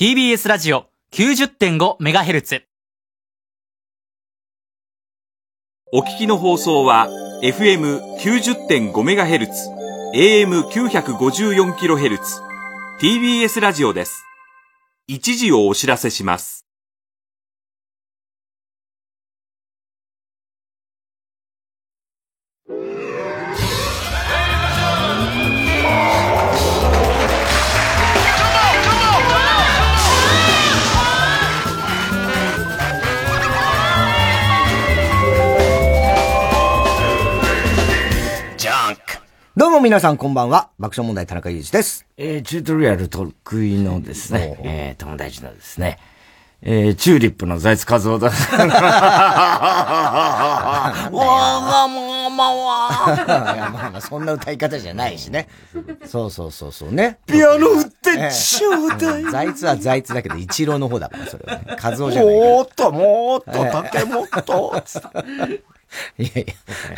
TBS ラジオ 90.5MHz。お聞きの放送は FM90.5MHz、AM954kHz、TBS ラジオです。一時をお知らせします。どうも皆さんこんばんは。爆笑問題田中裕二です。えー、チュートリアル得意のですね、えー、友達のですね、えー、チューリップの財津和夫だ。わがままは。いやまあまあそんな歌い方じゃないしね。そうそうそうそうね。ピアノ売ってちょうだい。財津は財津だけど、一郎の方だから、それはね。和夫じゃない。もっともっと竹もっと。いやい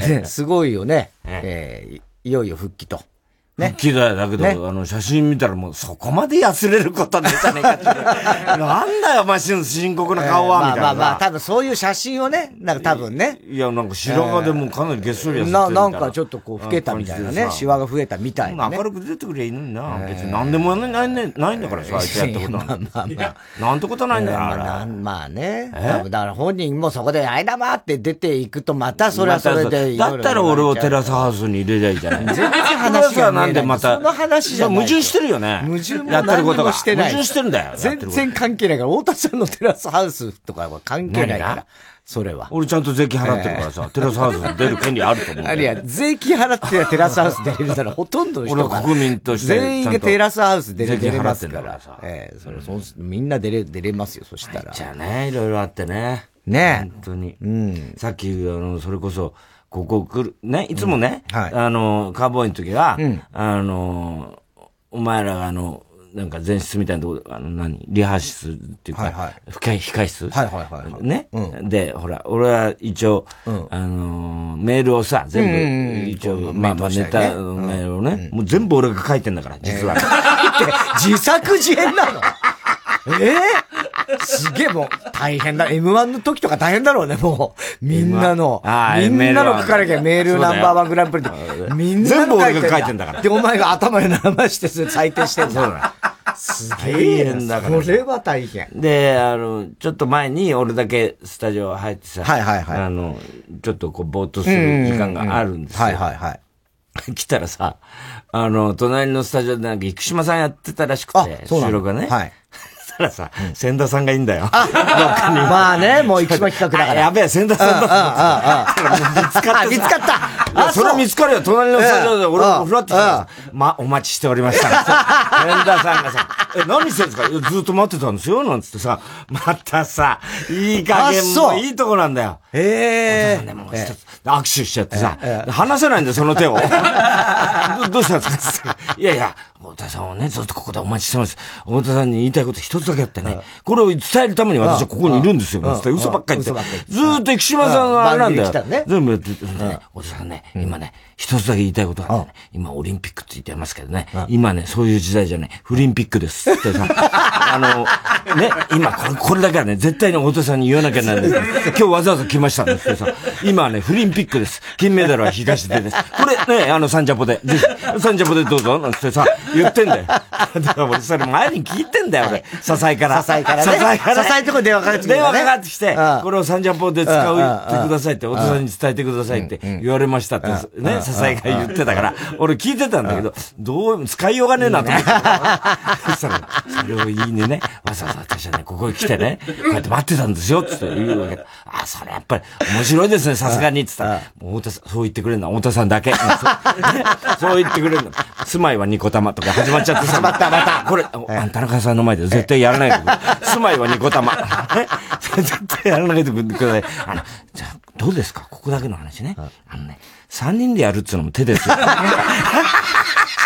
や、ねすごいよね。えーいよいよ復帰と。復帰だよ。だけど、ねあの、写真見たらもうそこまで痩せれることねえじゃねえかって。なんだよ、マシン深刻な顔は、みたいな。まあまあまあ、多分そういう写真をね、なんか多分ね。いや、なんか白髪でもうかなりげっそり痩せてるな、みたいなんかちょっとこう、老けたみたいなね。シワが増えたみたいなね明。るく出てくりゃいいのにな。別に何でもないねないんだからさ、あいつやったことなん まあまあまあ。なんてことないんだよ、まあまあね。だから本人もそこで、あいだまって出ていくと、またそれはそれでいろいろだったら俺をテラスハウスに入れりゃいいじゃない。全然話がなんでまた。その話じゃ矛盾してるよね。矛盾もやってることが。何もしてない矛盾してるんだよ。全然関係ないから、太田さんのテラスハウスとかは関係ないから。それは。俺ちゃんと税金払ってるからさ、テラスハウスに出る権利あると思う。あるいは、税金払ってテラスハウス出れるなら、ほとんどの人が。俺は国民として全員がテラスハウス出れ出れます税金から。ええ、それ、そんみんな出れ、出れますよ、そしたら。じゃあね、いろいろあってね。ね本当に。うん。さっき、あの、それこそ、ここ来る、ね、いつもね、うん。はい。あの、カーボーイの時は、うん。あの、お前らがあの、なんか前室みたいなところ、あの、何？リハ室っていうか、はいはい。控控室？はいはいはいはい。ね、うで、ほら、俺は一応、ん。あのーメールをさ、全部、うんうんうん。一応、こうまあまあネタのメールをね、もう全部俺が書いてんだから、実は。自作自演なの。ええすげえもう、大変だ。M1 の時とか大変だろうね、もう。みんなの。みんなの書かなきゃメールナンバーワングランプリで。みんな全部の俺が書いてんだからで、お前が頭で生してそれ採点してんだ。だ。す大げえ変だからそれは大変。で、あの、ちょっと前に俺だけスタジオ入ってさ、はいはいはいあの、ちょっとこう、ぼーっとする時間があるんですよ。はいはいはい。来たらさ、あの、隣のスタジオでなんか、生島さんやってたらしくあて、収録がね。はい。らさ、千田さんがいいんだよ。まあね、もう一番企画だから。あやべえ、千田さんだ。見つかった。見つかったそれは見つかるよ。隣のスタジオで俺ええもフラッとさま、お待ちしておりました。千田さんがさ、え、何してんですか？ずっと待ってたんですよ。なんつってさ、またさ、いい加減もいいとこなんだよ。ええでもう一つ握手しちゃってさ、離せないんだよ、その手を。どどうしたんですか？いやいや、太田さんをね、ずっとここでお待ちしてます。太田さんに言いたいこと一つだけあってね、これを伝えるために私はここにいるんですよ。つって。嘘ばっかり言って。ずーっと生島さんがあれなんだよ。全部やってて、ね、太田さんね、今ね、一つだけ言いたいことがあってね、今オリンピックって言ってますけどね、今ね、そういう時代じゃない、フリンピックです。ってさ、あの、ね、今これ、これだけはね、絶対に太田さんに言わなきゃならない。今日わざわざ来ましたんですけどさ、今はね、フリンピックです。金メダルは東出です。これね、あの、サンジャポで、ぜひ、サンジャポでどうぞ、なんてさ、言ってんだよ。だから俺、それ前に聞いてんだよ、俺。支えから。支えからね。支えから。支えのとこに電話かかってきてね。電話かかってきてうん、これをサンジャポで使うってくださいって、太田さんに伝えてくださいって言われましたって、ね、支えが言ってたから、俺聞いてたんだけど、どう、使いようがねえなと思って。そしたら、それを言いにね、わざわざ私はね、ここに来てね、こうやって待ってたんですよ、つって言うわけだ。あ、それやっぱり面白いですね、さすがに、つったら、もう太田さん、そう言ってくれるのは太田さんだけ。うんそう言ってくれるの。住まいはニコ玉とか始まっちゃってさ。またまた。これ、あ田中さんの前で絶対やらないで。住まいはニコ玉。絶対やらないでください。あの、じゃあ、どうですか？ここだけの話ね。あのね、三人でやるっつうのも手ですよ。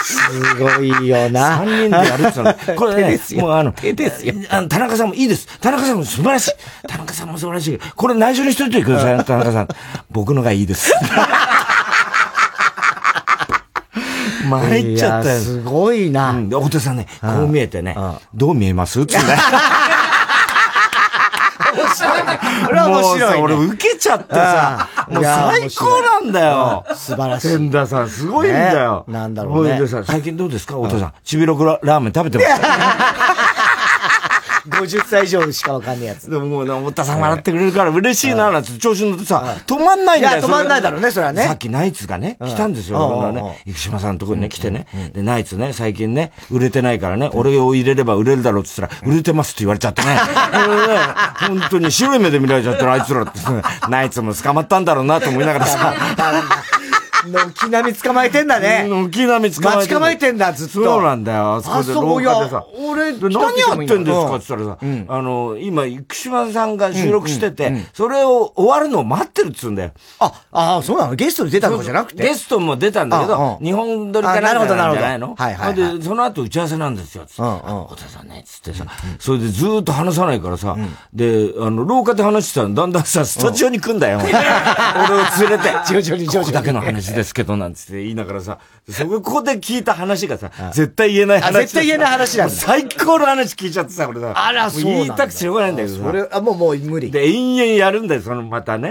すごいよな。三人でやるっつうの。これね手です、よもうあの、手ですよあの田中さんもいいです。田中さんも素晴らしい。田中さんも素晴らしい。これ内緒にしといてください、田中さん。僕のがいいです。参っちゃったよ。すごいな。うん。で、太田さんね、こう見えてね、どう見えます？つって。これは面白い、ね。もうさ、俺受けちゃってさ、もう最高なんだよ。素晴らしい。千田さん、すごいんだよ。ね、なんだろうね。でさ、最近どうですか？太田さん。ちびろくラーメン食べてますか？50歳以上しかわかんないやつ。でももうね、太田さん笑ってくれるから嬉しいな、なんて調子に乗ってさ、止まんないんだよ。いや、止まんないだろうね、それはね。さっきナイツがね、来たんですよ。ね、生島さんのところにね、来てね。で、ナイツね、最近ね、売れてないからね、俺を入れれば売れるだろうって言ったら、売れてますって言われちゃってね。本当に白い目で見られちゃったら、あいつらって、ナイツも捕まったんだろうなと思いながらさ。軒並み捕まえてんだね。軒並み捕まえて待ち構えてんだ、ずっと。そうなんだよ。あそこで廊下でさ。俺、何やってんですかって言ったらさ、あの、今、生島さんが収録してて、それを終わるのを待ってるっつうんだよ。あ、あそうなの？ゲストで出たのじゃなくて？ゲストも出たんだけど、日本撮りかなんかなんじゃないの？はいはい。で、その後打ち合わせなんですよ、つって。小田さんね、つってさ、それでずっと話さないからさ、で、あの、廊下で話してたら、だんだんさ、スタジオに来んだよ。俺を連れて、徐々に徐々に。だけの話ですけど、なんつって言いながらさ、そこで聞いた話がさ、絶対言えない話。絶対言えない話なんだ。最高の話聞いちゃってさ、俺さ。あら、そう言いたくてしょうがないんだけどそれ、あ、もう、もう無理。で、延々やるんだよ、その、またね。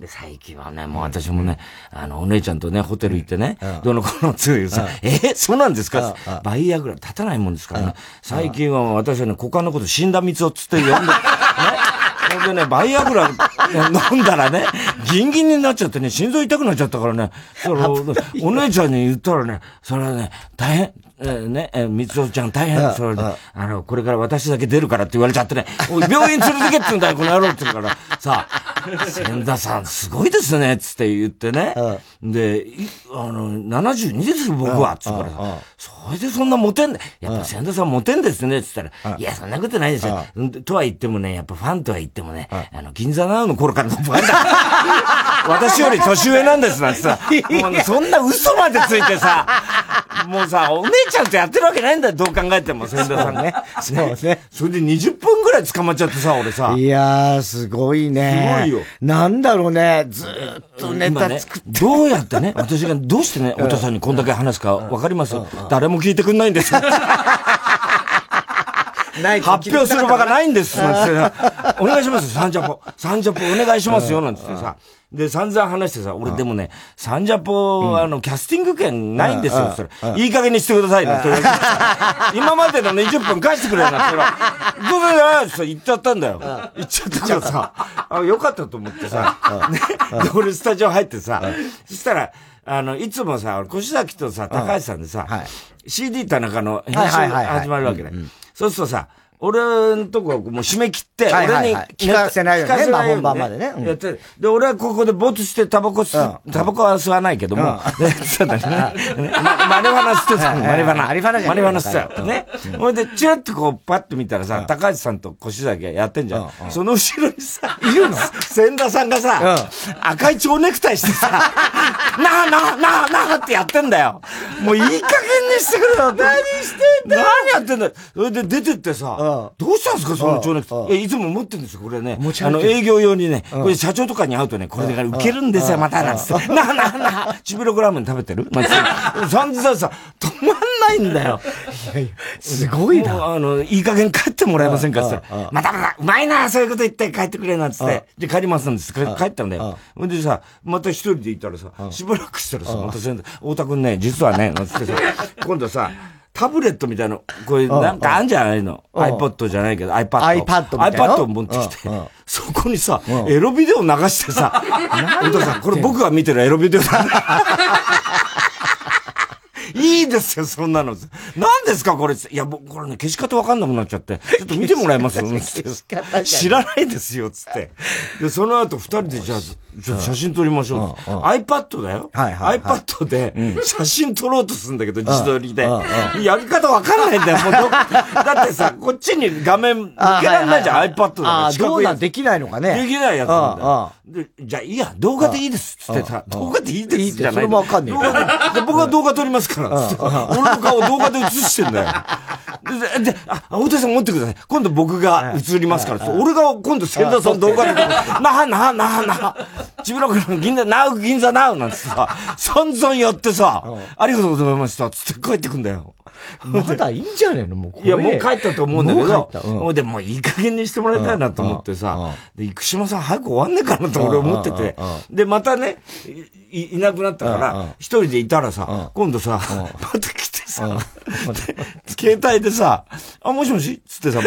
で、最近はね、もう私もね、あの、お姉ちゃんとね、ホテル行ってね、どの子のつゆさ、え、そうなんですか?バイアグラ立たないもんですからね。最近は私はね、股間のこと死んだ蜜をつって呼んで、ね。ほんでね、バイアグラ飲んだらね、ギンギンになっちゃってね、心臓痛くなっちゃったからね、その、お姉ちゃんに言ったらね、それはね、大変、えー、ね、えー、みつおちゃん大変、それで、あの、これから私だけ出るからって言われちゃってね、おい、病院連れてけって言うんだよ、この野郎って言うから、さあ、千田さんすごいですね、つって言ってね、で、あの、72ですよ、僕は、つったら。さ、それでそんなモテんね、やっぱ千田さんモテんですね、つったら、いや、そんなことないですよ。とは言ってもね、やっぱファンとは言ってもね、あの、銀座ナウの頃からのファンだ。私より年上なんですなんてさ、もうね、そんな嘘までついてさ、もうさ、お姉ちゃんとやってるわけないんだよ、どう考えても、千田さんね。そうね。それで20分ぐらい捕まっちゃってさ、俺さ。いやー、すごいね。すごいよ。なんだろうね、ずっとネタ作って。どうやってね、私がどうしてね、お父さんにこんだけ話すかわかります誰も聞いてくんないんです。発表する場がないんです。お願いします、サンジャポ。サンジャポお願いしますよ、なんつってさ。で、散々話してさ、俺でもね、サンジャポ、あの、キャスティング権ないんですよ、それ。いい加減にしてくださいね。今までの20分返してくれよな、それ。どうぞよって言っちゃったんだよ。言っちゃったからさ、あ、よかったと思ってさ、ね。で、俺スタジオ入ってさ、そしたら、あの、いつもさ、越崎とさ、高橋さんでさ、CD 田中の編集始まるわけね。そうするとさ、俺のとこもう締め切って、俺に聞かせないよね。まあ本番までね。やってで、俺はここで没してタバコ吸、タバコは吸わないけども、そうだね。マリファナ吸ってた。マリファナ。マリファナマリファナ吸ってた。ね。ほいで、チラッとこう、パッと見たらさ、高橋さんと越崎がやってんじゃん。その後ろにさ、いるの？千田さんがさ、赤い蝶ネクタイしてさ、なあなあなあなあってやってんだよ。もういい加減にしてくれよ。何してんだ何やってんだそれで出てってさ、どうしたんですか、その蝶ネクタイ？いつも持ってるんですよ、これね。あの、営業用にね、これ社長とかに会うとね、これが受けるんですよ、また、なんつって。なあなあなあ、チビログラーメン食べてる？な んつって。3時さ、止まんないんだよ。すごいな。あの、いい加減帰ってもらえませんかってまたまた、うまいな、そういうこと言って帰ってくれ、なんつって。で、帰りますんです。帰ったんだよ。ほんでさ、また一人で行ったらさ、しばらくしたらさ、また先生、太田くんね、実はね、なんつってさ、今度さ、タブレットみたいな、こういう、なんかあんじゃないの ?iPod じゃないけど、iPad。iPad みたいな？iPad を持ってきて、そこにさ、エロビデオ流してさ、お父さん、これ僕が見てるエロビデオだ。いいですよ、そんなの。何ですか、これ。いや、僕、これね、消し方わかんなくなっちゃって。ちょっと見てもらえます？知らないですよ、つって。で、その後、二人で、じゃあ、じゃあ写真撮りましょう。iPad だよ。はいはい。iPad で、写真撮ろうとするんだけど、自撮りで。やり方わかんないんだよ、もう だってさ、こっちに画面向けられないじゃん、iPad だどうなんできないのかね。できないやつなんだよ。で、じゃあいいや、動画でいいですっつってさ、動画でいいですじゃない。それもわかんない。僕は動画撮りますから、つって。俺の顔動画で映してんだよ。で、であ、大田さん持ってください。今度僕が映りますから。俺が今度千田さん動画で、なあなあなあなあ、ちびらくの銀座、なう銀座なうなんてさ、散々やってさ、ありがとうございました。つって帰ってくんだよ。まだいいんじゃねえのもういや、もう帰ったと思うんだけど、もう帰った。うん。もうでもいい加減にしてもらいたいなと思ってさ、で、生島さん早く終わんねえかなと俺思ってて、で、またね、いいいなくなったから、一人でいたらさ、今度さ、また来てさ、で 携帯でさ、あ、もしもし？つってさ、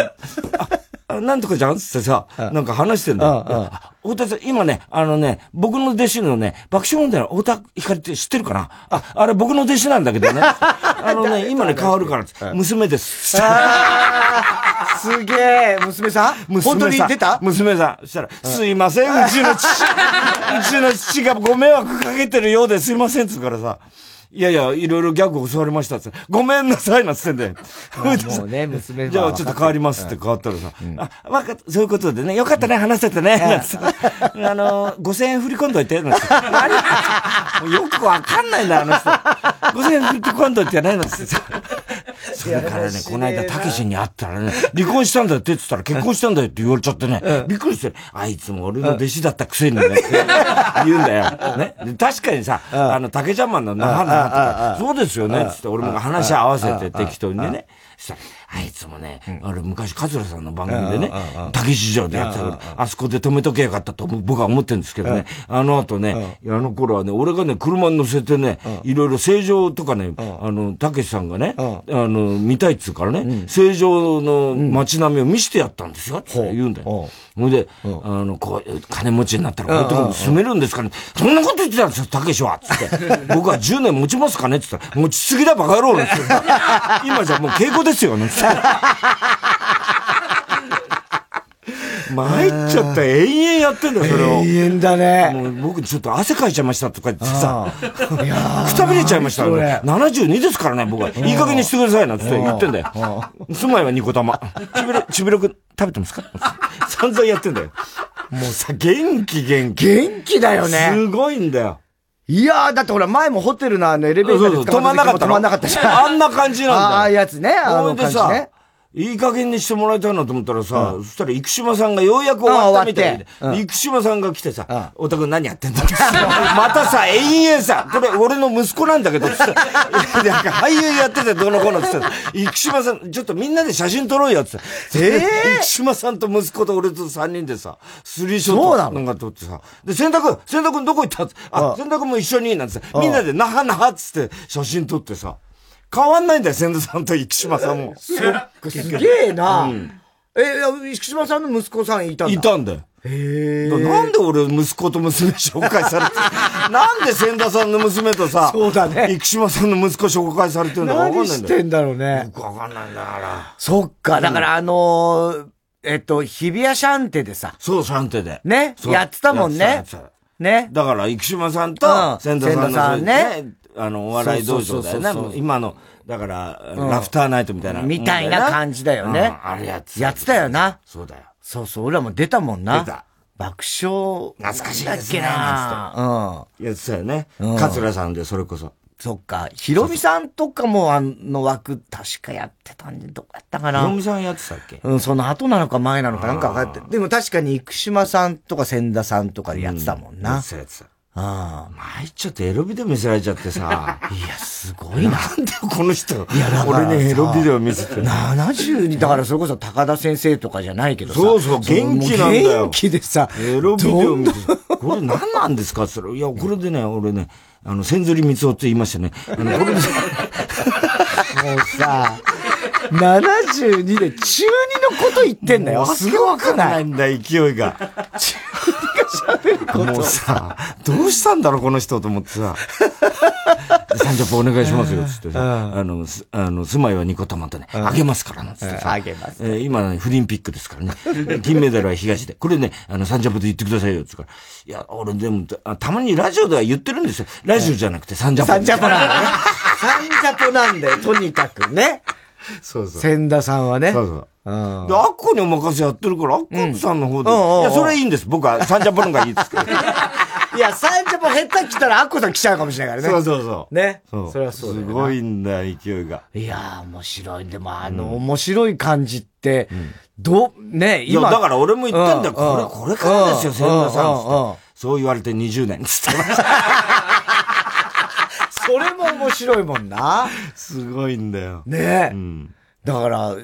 ああなんとかじゃん？つってさ、なんか話してんだよ。あ太田さん、今ね、あのね、僕の弟子のね、爆笑問題の太田光って知ってるかな？あ、あれ僕の弟子なんだけどね。あのね、今ね、変わるから。娘です。すげえ、娘さん？娘さん。本当に出た？娘さん。そしたら、すいません、うちの父、うちの父がご迷惑かけてるようですいません、つうからさ。いやいや、いろいろギャグ教わりましたって。ごめんなさいなってんだよ。もうね、娘じゃあちょっと変わりますって変わったらさ、あ、わかった、そういうことでね、よかったね、話せてね、なんあの、5000円振り込んどいて、なて。よくわかんないんだ、あの人。5000円振り込んどいてね、なんつってさ。それからね、この間、たけしに会ったらね、離婚したんだよって言ってたら、結婚したんだよって言われちゃってね、びっくりして、あいつも俺の弟子だったくせにね、って言うんだよ。ね。で確かにさ、あの、竹ちゃんマンのなはなはとか、そうですよね、つって俺も話合わせて適当にね。したら、あいつもね、あれ昔、桂さんの番組でね、竹市場でやってたから、あそこで止めとけよかったと僕は思ってるんですけどね、あの後ね、あの頃はね、俺がね、車に乗せてね、いろいろ正常とかね、あの、竹さんがね、あの、見たいっつうからね、正常の街並みを見せてやったんですよ、って言うんだよ。ほいで、あの、こう、金持ちになったら、こういうとこに住めるんですかね。そんなこと言ってたんですよ、たけしは。つって。僕は10年持ちますかねって言ったら、持ちすぎだバカ野郎。今じゃもう稽古ですよ、なんつって。参っちゃった。永遠やってんだよ、それを。永遠だね。もう僕ちょっと汗かいちゃいましたとか言ってさ、くたびれちゃいましたそれ。72ですからね、僕は。いい加減にしてくださいなって言ってんだよ。住まいはニコ玉。ちびれ、ちびろく食べてますか？散々やってんだよ。もうさ、元気元気。元気だよね。すごいんだよ。いやー、だってほら、前もホテルのあのエレベーターで止まんなかったの止まんなかったじゃん。あんな感じなんだよ。ああいうやつね、あの感じね。、いい加減にしてもらいたいなと思ったらさ、そしたら生島さんがようやく終わったみたいで、あ終わって。生島さんが来てさ、おたく何やってんだって。またさ、延々さ、これ俺の息子なんだけど、つって、なんか俳優やっててどうのこうのって言って生島さん、ちょっとみんなで写真撮ろうよって。え生島さんと息子と俺と三人でさ、スリーショットなんか撮ってさ、で、洗濯、洗濯どこ行ったあ、洗濯も一緒に、なんて、みんなでなはなはっつって写真撮ってさ、変わんないんだよ、千田さんと生島さんも。すげえな。え、いや石島さんの息子さんいたんだ。いたんだよ。へえ。なんで俺息子と娘紹介されて、なんで千田さんの娘とさ、そうだね生島さんの息子紹介されてるんだかわかん何ないんだよ。してんだろうね。よくわかんないんだから。そっか、だからあのー、えっと、日比谷シャンテでさ、そう、シャンテで。ね、そうやってたもんねね？だから、生島さんうんと、千田さんのねあの、お笑い道場だよね。今の、だから、ラフターナイトみたいな。みたいな感じだよねうんあれやってやってたよな。そうだよ。そうそう、俺らも出たもんな。出た爆笑。懐かしいですねだっけなうん。やってたよね。うん桂さんで、それこそ。そっか。ひろみさんとかもあの枠、確かやってたんで、どこやったかなヒロ。ミさんやってたっけ？うん、その後なのか前なのかなんか分かって。でも確かに生島さんとか千田さんとかでやってたもんな。やってたやってた。あ参っちゃってエロビデオ見せられちゃってさ。あ。いや、すごいな。なんでこの人、やだからさ俺にエロビデオ見せてるの？70に、だからそれこそ高田先生とかじゃないけどさ。そうそう元気なんだよ元気でさ。エロビデオ見せて、これ何なんですか？って言ったら、いや、これでね、俺ね、あの、千釣り三つって言いましたね。あの、これで、もうさ、72で中2のこと言ってんだよ。すごくないんだ、勢いが。もうさ、どうしたんだろう、この人と思ってさ。サンジャポお願いしますよ、つってさ。あの、すあの、住まいはニコタマとね、あげますから、なんつってさ。あげますえー今ね、フリンピックですからね。金メダルは東で。これね、あの、サンジャポで言ってくださいよ、つってから。いや、俺でも、あたまにラジオでは言ってるんですよ。ラジオじゃなくてサンジャポ。サンジャポなんだね。サンジャポなんだよ、とにかくね。そうそう。千田さんはね。そうそう。うん。で、アッコにお任せやってるから、アッコさんの方で。うんうんうんいや、それいいんです。僕はサンジャポの方がいいですけど。いや、サンジャポ下手来たらアッコさん来ちゃうかもしれないからね。そうそうそう。ね。そう。それはそうすごいんだよ、勢いが。いやー、面白い。でも、あの、面白い感じって、どう、ね、いや、だから俺も言ったんだよ。これ、これからですよ、うん千村さん。そう言われて20年。つって。それも面白いもんな。すごいんだよ。ねえ。うん。だから、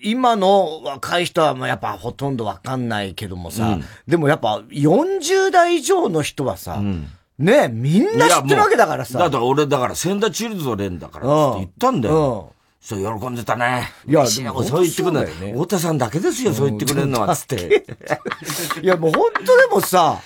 今の若い人はまあやっぱほとんどわかんないけどもさ、うんでもやっぱ40代以上の人はさ、んねえ、みんな知ってるわけだからさ。だから俺、だから、千田チルドレンだから、つって言ったんだよ。そう、喜んでたね。いやそう言ってくれるね太田さんだけですよ、そう言ってくれるのは、つって。いやもう本当でもさ、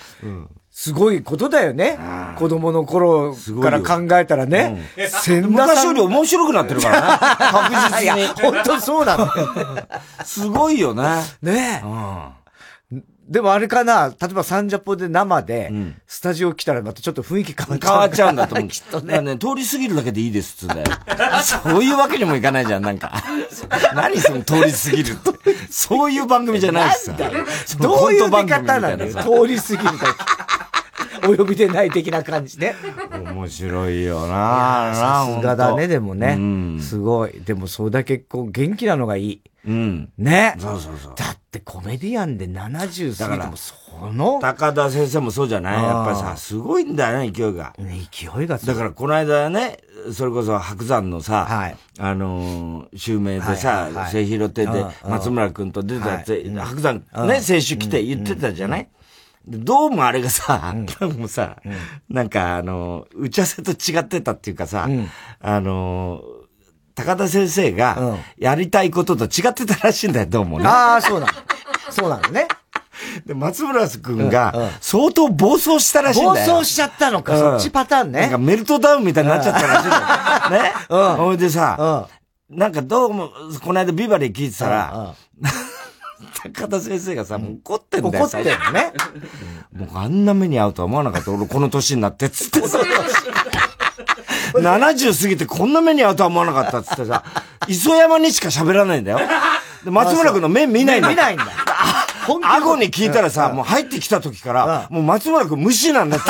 すごいことだよね。子供の頃から考えたらね。千田昔さんより面白くなってるからね。確実に。本当そうなの。すごいよね。ねえ。うん。でもあれかな、例えばサンジャポで生でん、スタジオ来たらまたちょっと雰囲気変わっちゃう。変わっちゃうんだと思う。きっとね。ね、通り過ぎるだけでいいですっつうんだよ。そういうわけにもいかないじゃん、なんか。何その通り過ぎるって。そういう番組じゃないしさ。どういう出コント番組みた方ないの通り過ぎるだけ。お呼びでない的な感じね。面白いよなさすがだね、でもうね。ん。すごい。でもそれだけこう元気なのがいい。うん。ね。そうそうそう。だってコメディアンで70過ぎだからてもその、高田先生もそうじゃない？やっぱりさ、すごいんだよね、勢いが。ね勢いがだからこの間ね、それこそ白山のさ、はいあのー、襲名ではいさはいは、い末広亭でうんうん松村くんと出たやつ、はい白山うんね、選手来て言ってたじゃない、でどうもあれがさ、どうもさ、なんかあのー、打ち合わせと違ってたっていうかさ、んあのー、高田先生うんがやりたいことと違ってたらしいんだよ、どうもね。ああ、そうなの。そうなのね。で、松村くんうんうんが相当暴走したらしいん暴だよ。走しちゃったのか、うんそっちパターンね。なんかメルトダウンみたいになっちゃったらしいんだよ。ね。うんほいでさ、うん。なんかどうも、この間ビバリー聞いてたら、うん高田先生がさ、もう怒ってんだよ。怒ってんのね。もうあんな目に遭うとは思わなかった。俺この年になってっつってさ。70過ぎてこんな目に遭うとは思わなかったっつってさ、磯山にしか喋らないんだよ。で、松村君の目見ないんだよ。見ないんだ。本顎に聞いたらさ、もう入ってきた時から、もう松村君無視なんだって。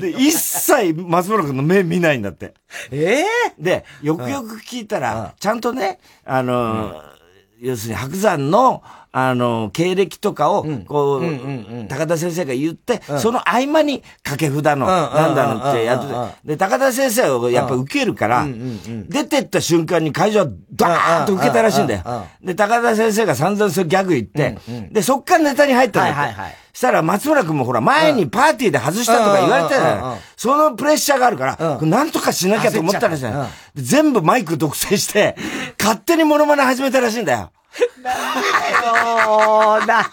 で、一切松村君の目見ないんだって。ええで、よくよく聞いたら、ちゃんとね、あのー、要するに白山の、あのー、経歴とかを、こう、高田先生が言って、その合間に掛け札の、なんだのってやってて、で、高田先生をやっぱ受けるから、出てった瞬間に会場はダーンと受けたらしいんだよ。で、高田先生が散々そうギャグ言って、で、そっからネタに入ったんだって。はいはいはいしたら松村君もほら、前にパーティーで外したとか言われてたじゃないそのプレッシャーがあるから、なんとかしなきゃと思ったらしい全部マイク独占して、勝手にモノマネ始めたらしいんだよ。そうだ。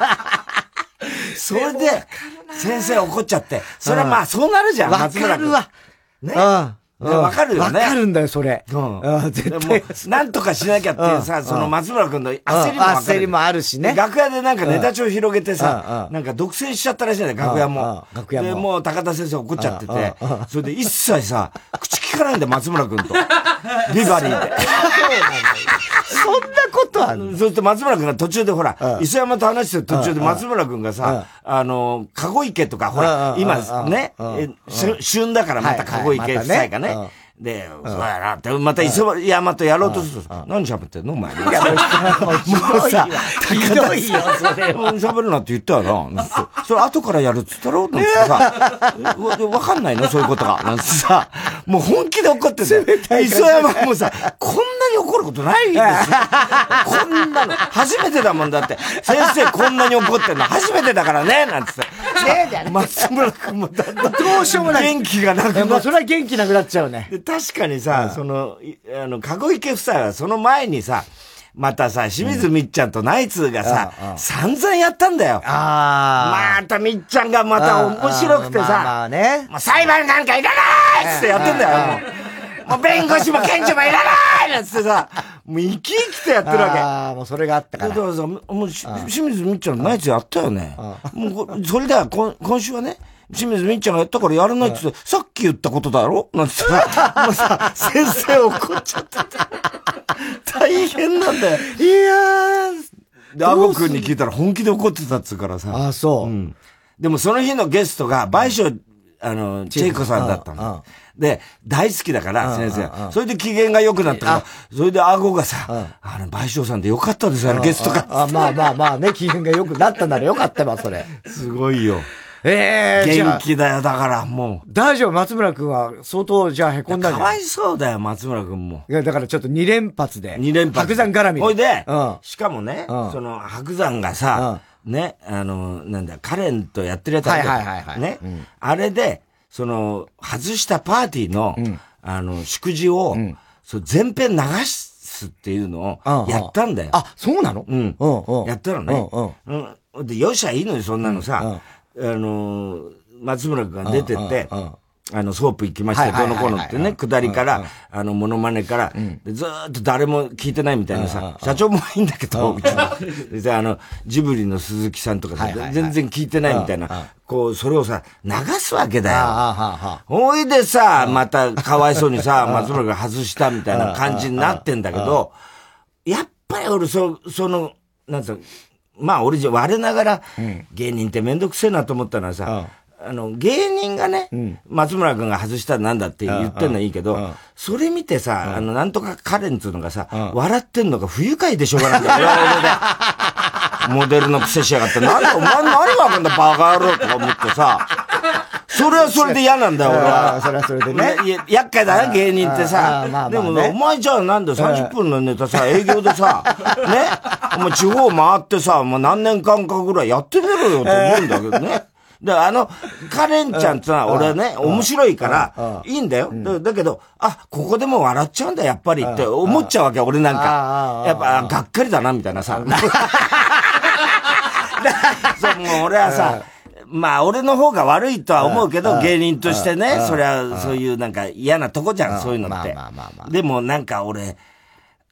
それで、先生怒っちゃって。それはまあ、そうなるじゃん、わ松村君。かるわ。ね。わかるよね。わかるんだよ、それ。うん。うん絶対。なんとかしなきゃっていうさ、うん。その松村君の焦りも。焦りもあるしね。で楽屋でなんかネタ帳広げてうんさ、うん。なんか独占しちゃったらしいんだよ、楽屋うんも。うん。楽屋も。で、もう高田先生怒っちゃってて。それで一切さ、口聞かないんだよ、松村君と。ビバリーで。そんなことあるそうすると松村君が途中でほら、うん。磯山と話してる途中でうん松村君がさ、あの、カゴ池とか、ほら、うん今うんね旬旬だからまたカゴ池夫妻がまたねね。で、そうやなって、また磯山とやろうとすると、何喋ってんの？お前。もううさ、ひどいよ、それは。喋るなって言ったよな。それ後からやるっつったろ？なんつってさ、わわかんないの？そういうことが。なんつってさ、もう本気で怒ってて。磯山もさ、こんなに怒ることないですよ。こんなの。初めてだもんだって。先生こんなに怒ってんの初めてだからねなんつって。ね松村君もだんだんどうしようもない。元気がなくなってそれは元気なくなっちゃうね。で、確かにさ、その、いあの、かご池夫妻はその前にさ、またさ、清水みっちゃんとナイツがさ、うんうん散々やったんだよ。あまたみっちゃんがまた面白くてまあさ、まあね。もう裁判なんかいらないっつってやってんだよ、もう。弁護士も検事もいらないなんつってさ、もう生き生きとやってるわけ。ああ、もうそれがあったから。だからさ、もうし清水みっちゃんのナイツやったよね。もうこ、それでは今今週はね、清水みっちゃんがやったからやらないって言って、さっき言ったことだろ？なんてさ、もうさ、先生怒っちゃってた。大変なんだよ。いやー。で、アゴ君に聞いたら本気で怒ってたっつうからさ。ああ、そう。うん。でもその日のゲストが、倍賞、あの、チェイコさんだったの。で、大好きだから、先生。それで機嫌が良くなったから、それで顎がさ、あの、倍賞さんでよかったですよ、ゲストが。あ、まあまあまあね、機嫌が良くなったならよかったわ、それ。すごいよ。ええー、元気だよ、だからもう。大丈夫、松村くんは相当じゃあ凹んだんかわいそうだよ、松村くんも。いや、だからちょっと二連発で。二連発。白山絡み。ほいで、うん、しかもね、うん、その白山がさ、うん、ね、あの、なんだ、カレンとやってるやつはいはいはい、はい。ね、あれで、その、外したパーティーの、あの、祝辞を、そう全編流すっていうのをやったんだよ。あ、そうなの？うん。やったのね。うん。で、よっしゃいいのよ、そんなのさ。あの、松村君が出てって、あの、ソープ行きました、どの子のってね、下りから、あの、モノマネから、ずーっと誰も聞いてないみたいなさ、社長もいいんだけど、みたいな。で、あの、ジブリの鈴木さんとかさ、全然聞いてないみたいな、こう、それをさ、流すわけだよ。ほいでさ、また、かわいそうにさ、松村が外したみたいな感じになってんだけど、やっぱり俺、そ、その、なんつうまあ俺じゃ我ながら、芸人ってめんどくせえなと思ったのはさ、あの、芸人がね、うん、松村君が外したらなんだって言ってんのはいいけど、それ見てさ、あの、なんとかカレンつうのがさ、笑ってんのが不愉快でしょうがないんだよ、モデルの癖しやがって、なんだ、お前何がわかんだ、バカ野郎とか思ってさ、それはそれで嫌なんだよ、俺は。それはそれでね。や、厄介だな、芸人ってさ。でも、お前じゃあなんだよ、30分のネタさ、営業でさ、ね、お前地方回ってさ、もう何年間かぐらいやってみろよと思うんだけどね。で、あの、カレンちゃんってのは、俺はね、面白いから、いいんだよ。だけど、あ、ここでも笑っちゃうんだ、やっぱりって思っちゃうわけ、俺なんか。やっぱ、がっかりだな、みたいなさ。そう、もう俺はさ、まあ、俺の方が悪いとは思うけど、芸人としてね、それはそういうなんか嫌なとこじゃん、そういうのって。でもなんか俺、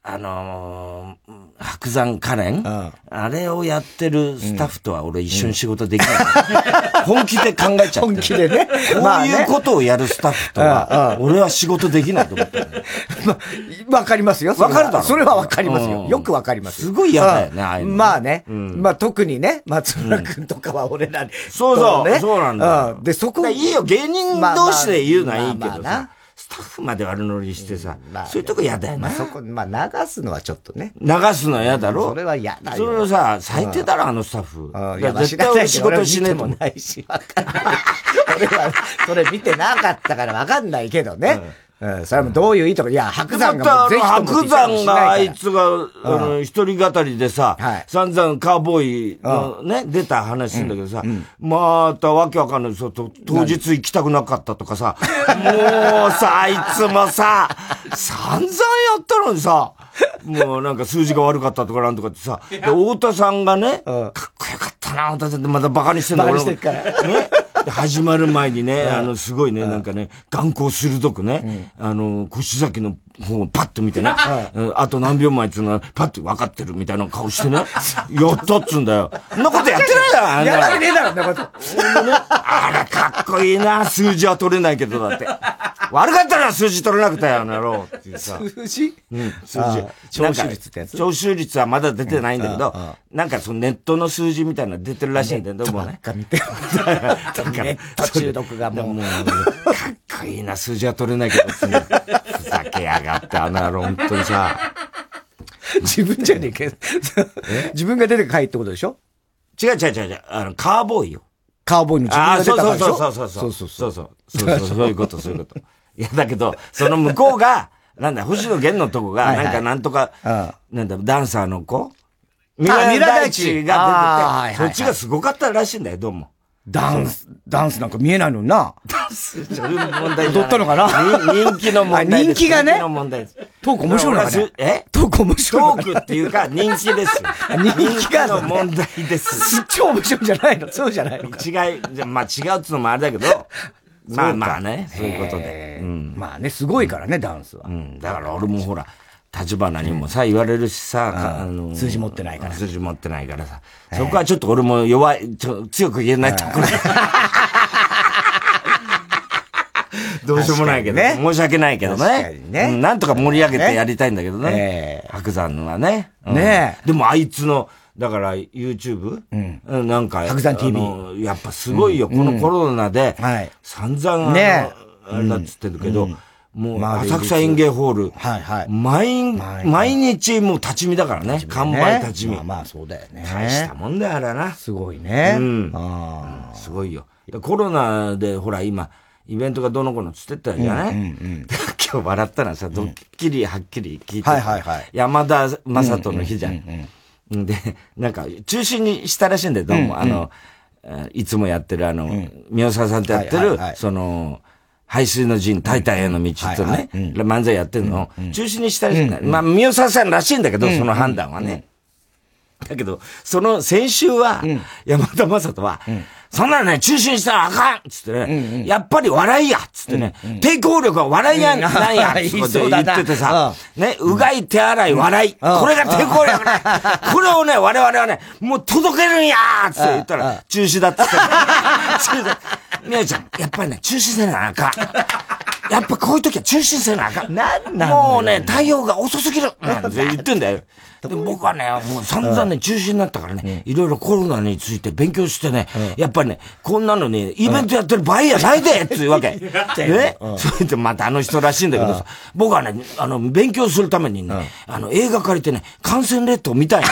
あのー、白山カレン、うん、あれをやってるスタッフとは俺一緒に仕事できない。うん、本気で考えちゃって。本気でね。こういうことをやるスタッフとは、俺は仕事できないと思って、わ、かりますよ。わかるだろ？それはわかりますよ。よくわかります。すごい嫌だよね、ああいうの。まあね。まあ特にね、松村君とかは俺らに。そうそう、そうなんだ。で、そこ。いいよ、芸人同士で言うのはいいけどさ。スタッフまで悪乗りしてさ、まあ、そういうとこ嫌だよな。まあそこ、まあ流すのはちょっとね。流すのは嫌だろ？それは嫌だよ。それはさ、最低だろ、あのスタッフ。いや、絶対仕事しねえもないし、わかんない。俺は、それ見てなかったからわかんないけどね。うん、それもどういう意図か。いや、白山がぜひ白山があいつが、あの、一人語りでさ、散々カーボーイのね、出た話するんだけどさ、またわけわかんない。そう、当日行きたくなかったとかさ、もうさ、あいつもさ、散々やったのにさ、もうなんか数字が悪かったとかなんとかってさ、太田さんがね、かっこよかったな、太田さんってまだバカにしてんだ、俺も。ね始まる前にね、あの、すごいね、なんかね、眼光鋭くね、あの、腰崎の方をパッと見てね、あと何秒前っつうのは、パッと分かってるみたいな顔してね、やったっつんだよ。そんなことやってないだろ、あんな。やられねえだろ、んなこと。あら、かっこいいな、数字は取れないけど、だって。悪かったな、数字取れなくてよ、あの野郎。っていうさ。数字？うん、数字。聴取率ってやつ？聴取率はまだ出てないんだけど、なんかそのネットの数字みたいなの出てるらしいんだけど、もうね。か見て。ネット中毒がもう。もう、かっこいいな、数字は取れないけど、ふざけやがって、あの野郎、本当にさ。自分じゃねえけど。自分が出て帰ってことでしょ？違う違う違う違う。あの、カーボーイよ。カーボーイの自分が出たからでしょ？そうそうそうそう。そうそうそう。そうそう、そういうこと、そういうこと。いや、だけど、その向こうが、なんだ、星野源のとこが、なんかなんとか、なんだ、ダンサーの子？ミラ大地が出てて、そっちがすごかったらしいんだよ、どうも。ダンス、ダンスなんか見えないのにな。ダンス、そういう問題踊ったのかな？人気の問題人気がね。人気の問題です。トーク面白いのかね？え？トーク面白いトークっていうか人気ですよ。人気がの問題です。超面白いんじゃないの？そうじゃないの違い、じゃまあ違うっつうのもあれだけど、まあまあね、そういうことで。まあね、すごいからね、ダンスは。うん。だから俺もほら、立花にもさ、言われるしさ、あの、数字持ってないから。数字持ってないからさ。そこはちょっと俺も弱い、ちょ強く言えないところ。どうしようもないけど、ね、申し訳ないけどね。ね、なんとか盛り上げてやりたいんだけどね。白山はね。ねでもあいつの、だから YouTube? うん。なんか、白山 TV やっぱすごいよ、このコロナで、はい散々、ねあれだっつってるけど、もう、まあ浅草園芸ホール、はいはい。毎、毎日もう立ち見だからね、完売立ち見。まあまあそうだよね。大したもんだよ、あれはな。すごいね。うん。あすごいよ。コロナで、ほら、今、イベントがどの子のつってったじゃない、今日笑ったのはさ、ドッキリはっきり聞いて、はいはいはい。山田正人の日じゃん。で、なんか、中止にしたらしいんだよ、どうも。あの、えーいつもやってる、あの、宮沢さんとやってるその、排水の陣、タイタンへの道っていうね、漫才やってるのを、中止にしたらしいんだよ。まあ、宮沢さんらしいんだけど、その判断はね。だけど、その先週は、山田正人は、そんなのね、中心したらあかんっつってね、やっぱり笑いやっつってね、抵抗力は笑いやなんやっつって言っててさ、ね、うがい手洗い笑い、これが抵抗力ね、これをね、我々はね、もう届けるんやつって言ったら、中止だっつって。中。みやちゃん、やっぱりね、中止せなあかん。やっぱこういう時は中心せなあかん。なんなのもうね、対応が遅すぎる。なんて言ってんだよ。で僕はね、もう散々ね、中止になったからね、いろいろコロナについて勉強してね、やっぱりね、こんなのに、イベントやってる場合やないでっていうわけ。ね？それでまたあの人らしいんだけどさ、僕はね、あの、勉強するためにね、あの、映画借りてね、感染列島見たいな。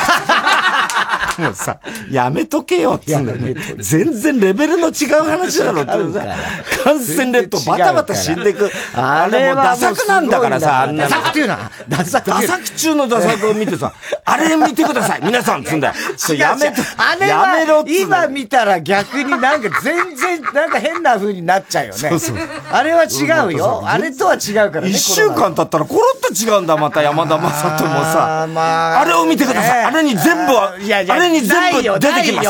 もうさ、やめとけよって言うんだよね。全然レベルの違う話だろってさ。感染列島バタバタ死んでいく。あれもうダサくなんだからさ、あんなダサくっていうな。ダサく。ダサく中のダサくを見てさ、あれ見てください、皆さんつんだよ。やめと、あれやめろはっつうの今見たら逆になんか全然なんか変な風になっちゃうよね。そうそうあれは違うよ。あれとは違うからね。一週間経ったらコロッと違うんだ、また山田正人もさ。あれを見てください。あれに全部は、あれに全部出てきま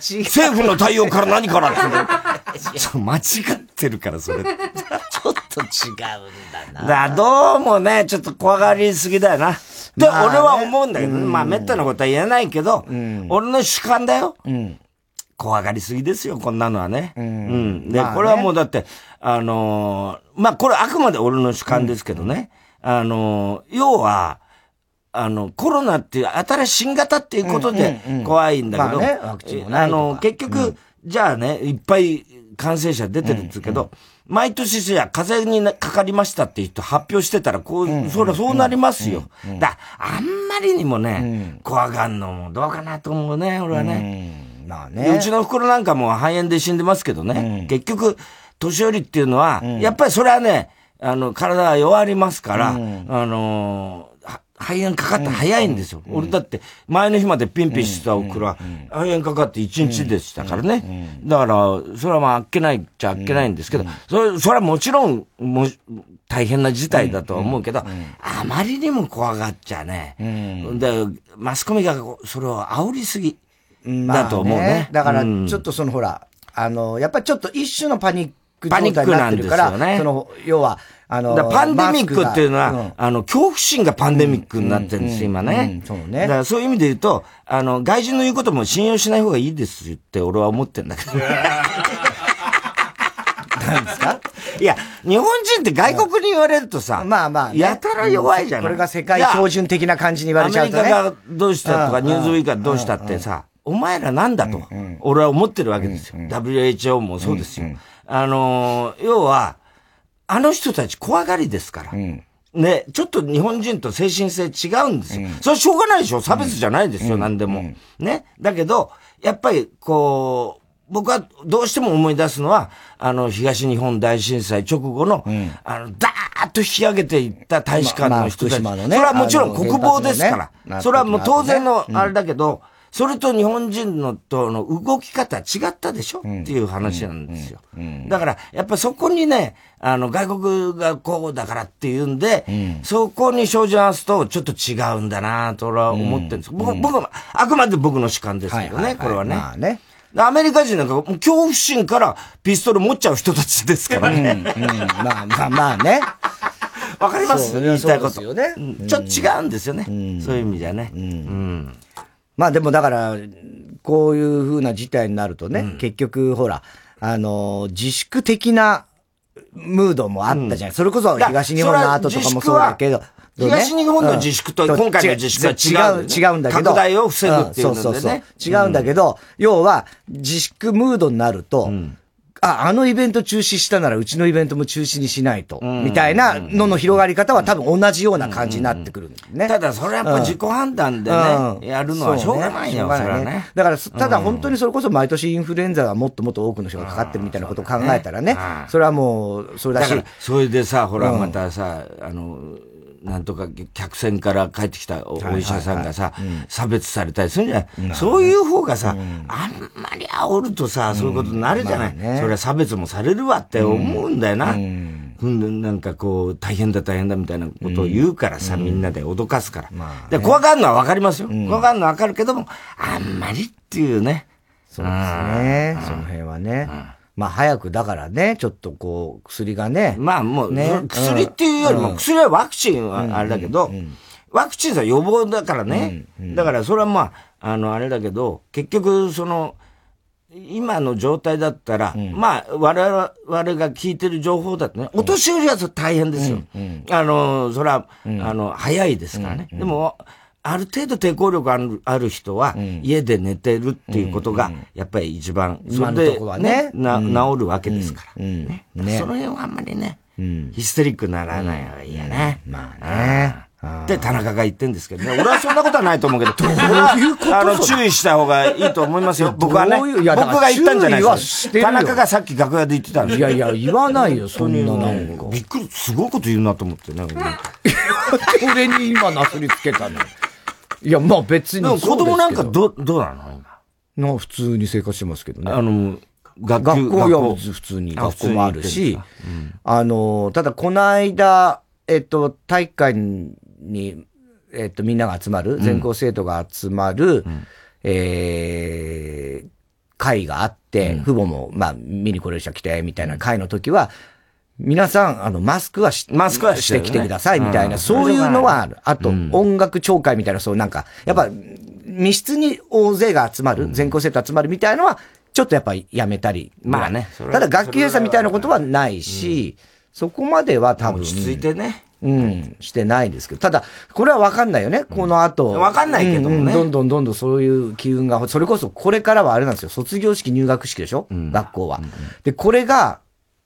す。政府の対応から何からって。ちょ間違ってるから、それ。ちょっと違うんだな。だどうもね、ちょっと怖がりすぎだよな。ってまあね俺は思うんだけど、まあ、めったなことは言えないけど、俺の主観だよ。怖がりすぎですよ、こんなのはね。うん。で、まあねこれはもうだって、あのーまあ、これあくまで俺の主観ですけどね。あのー要は、あの、コロナっていう新しい新型っていうことで怖いんだけど、まあの、結局、じゃあね、いっぱい感染者出てるんですけど、毎年じゃあ風邪になかかりましたっていう人発表してたら、こう、そりゃそうなりますよ。だあんまりにもね、怖がんのもどうかなと思うね、俺はね。うん。まあでね。うちの袋なんかも肺炎で死んでますけどね、結局、年寄りっていうのは、やっぱりそれはね、あの、体が弱りますから、あの肺炎かかって早いんですよ。俺だって、前の日までピンピンしてたお袋は、肺炎かかって1日でしたからね。だから、それはまあ、あっけないっちゃあっけないんですけど、それ、それはもちろん、もう、大変な事態だとは思うけど、あまりにも怖がっちゃね。で、マスコミがそれを煽りすぎ。だと思うね。だから、うん。ちょっとそのほら、あの、やっぱりちょっと一種のパニック状態にパニックなってるから、ですよね。その、要は、あの、パンデミックっていうのは、マスクがあの、恐怖心がパンデミックになってるんですよ、今ね。うんそうねだからそういう意味で言うと、あの、外人の言うことも信用しない方がいいですよって俺は思ってんだけど。なんですか？いや、日本人って外国に言われるとさ、まあまあねやたら弱いじゃない。これが世界標準的な感じに言われちゃうとね。アメリカがどうしたとか、うんニューズウィークがどうしたってさ、お前らなんだと、俺は思ってるわけですよ。WHO もそうですよ。あのー、要は、あの人たち怖がりですから。ね、ちょっと日本人と精神性違うんですよ。それはしょうがないでしょ差別じゃないですよ、何でも。ね。だけど、やっぱり、こう、僕はどうしても思い出すのは、あの、東日本大震災直後の、あの、ダーッと引き上げていった大使館の人たち。まあまあねそれはもちろん国防ですから。ねそれはもう当然のあれだけど、それと日本人のとの動き方違ったでしょ、っていう話なんですよ。だから、やっぱそこにね、あの、外国がこうだからっていうんで、そこに照準合わすとちょっと違うんだなと俺は思ってるんです。僕、僕は、あくまで僕の主観ですけどね、これはね。まあね。アメリカ人なんかもう恐怖心からピストル持っちゃう人たちですからね。うん、まあまあまあね。わかります言いたいこと。ねうんちょっと違うんですよね。そういう意味じゃね。うんまあでもだから、こういう風な事態になるとね、結局ほら、あの、自粛的なムードもあったじゃない。それこそ東日本の後とかもそうだけど、東日本の自粛と今回の自粛は違う、違うんだけど。拡大を防ぐっていうので、ね、そうそうそう。違うんだけど、要は、自粛ムードになると、あ、あのイベント中止したならうちのイベントも中止にしないと、みたいなのの広がり方は多分同じような感じになってくるね。ただそれはやっぱ自己判断でね、やるのはしょうがないよ、それはね。だから、ただ本当にそれこそ毎年インフルエンザがもっともっと多くの人がかかってるみたいなことを考えたらね、それはもう、それだし。それでさ、ほら、またさ、あの、なんとか客船から帰ってきたお医者さんがさ、差別されたりするんじゃない、そういう方がさ、あんまり煽るとさ、そういうことになるじゃない、それは差別もされるわって思うんだよな。うん。なんかこう、大変だ大変だみたいなことを言うからさ、みんなで脅かすから。で、怖がるのはわかりますよ。怖がるのはわかるけども、あんまりっていうね。そうですね。その辺はね。まあ早くだからね、ちょっとこう、薬がね。まあもう、ね、薬っていうよりも、薬はワクチンはあれだけど、ワクチンは予防だからね。だからそれはまあ、あの、あれだけど、結局その、今の状態だったら、まあ、我々が聞いてる情報だとね、お年寄りは大変ですよ。あの、それは、あの、早いですからね。でも、ある程度抵抗力あるある人は、家で寝てるっていうことが、やっぱり一番、それで、ね、な、治るわけですから。ね。その辺はあんまりね、ヒステリックにならない方がいいよね。まあね。で、田中が言ってんですけどね。俺はそんなことはないと思うけど、どういうことあの、注意した方がいいと思いますよ。僕はね。僕が言ったんじゃないです田中がさっき楽屋で言ってたんでいやいや、言わないよ、そんななんか。びっくり、すごいこと言うなと思ってね。俺に今なすりつけたの。いや、まあ別に子供なんかど、どうなの？今。な、普通に生活してますけどね。あの、学校学校。普通に学校もあるし、あの、ただこの間、えっと、体育館に、えっと、みんなが集まる、全校生徒が集まる、え会があって、父母も、まあ、見に来れる人来て、みたいな会の時は、皆さん、あの、マスクはし、マスクはしてきてください、みたいな、そういうのはある。あと、音楽聴会みたいな、そうなんか、やっぱ、密室に大勢が集まる、全校生徒集まるみたいのは、ちょっとやっぱやめたり。まあね。ただ楽器閉鎖みたいなことはないし、そこまでは多分。落ち着いてね。うん、してないですけど。ただ、これはわかんないよね、この後。わかんないけどもね、どんどんどんどんそういう機運が、それこそこれからはあれなんですよ、卒業式入学式でしょ、学校は。で、これが、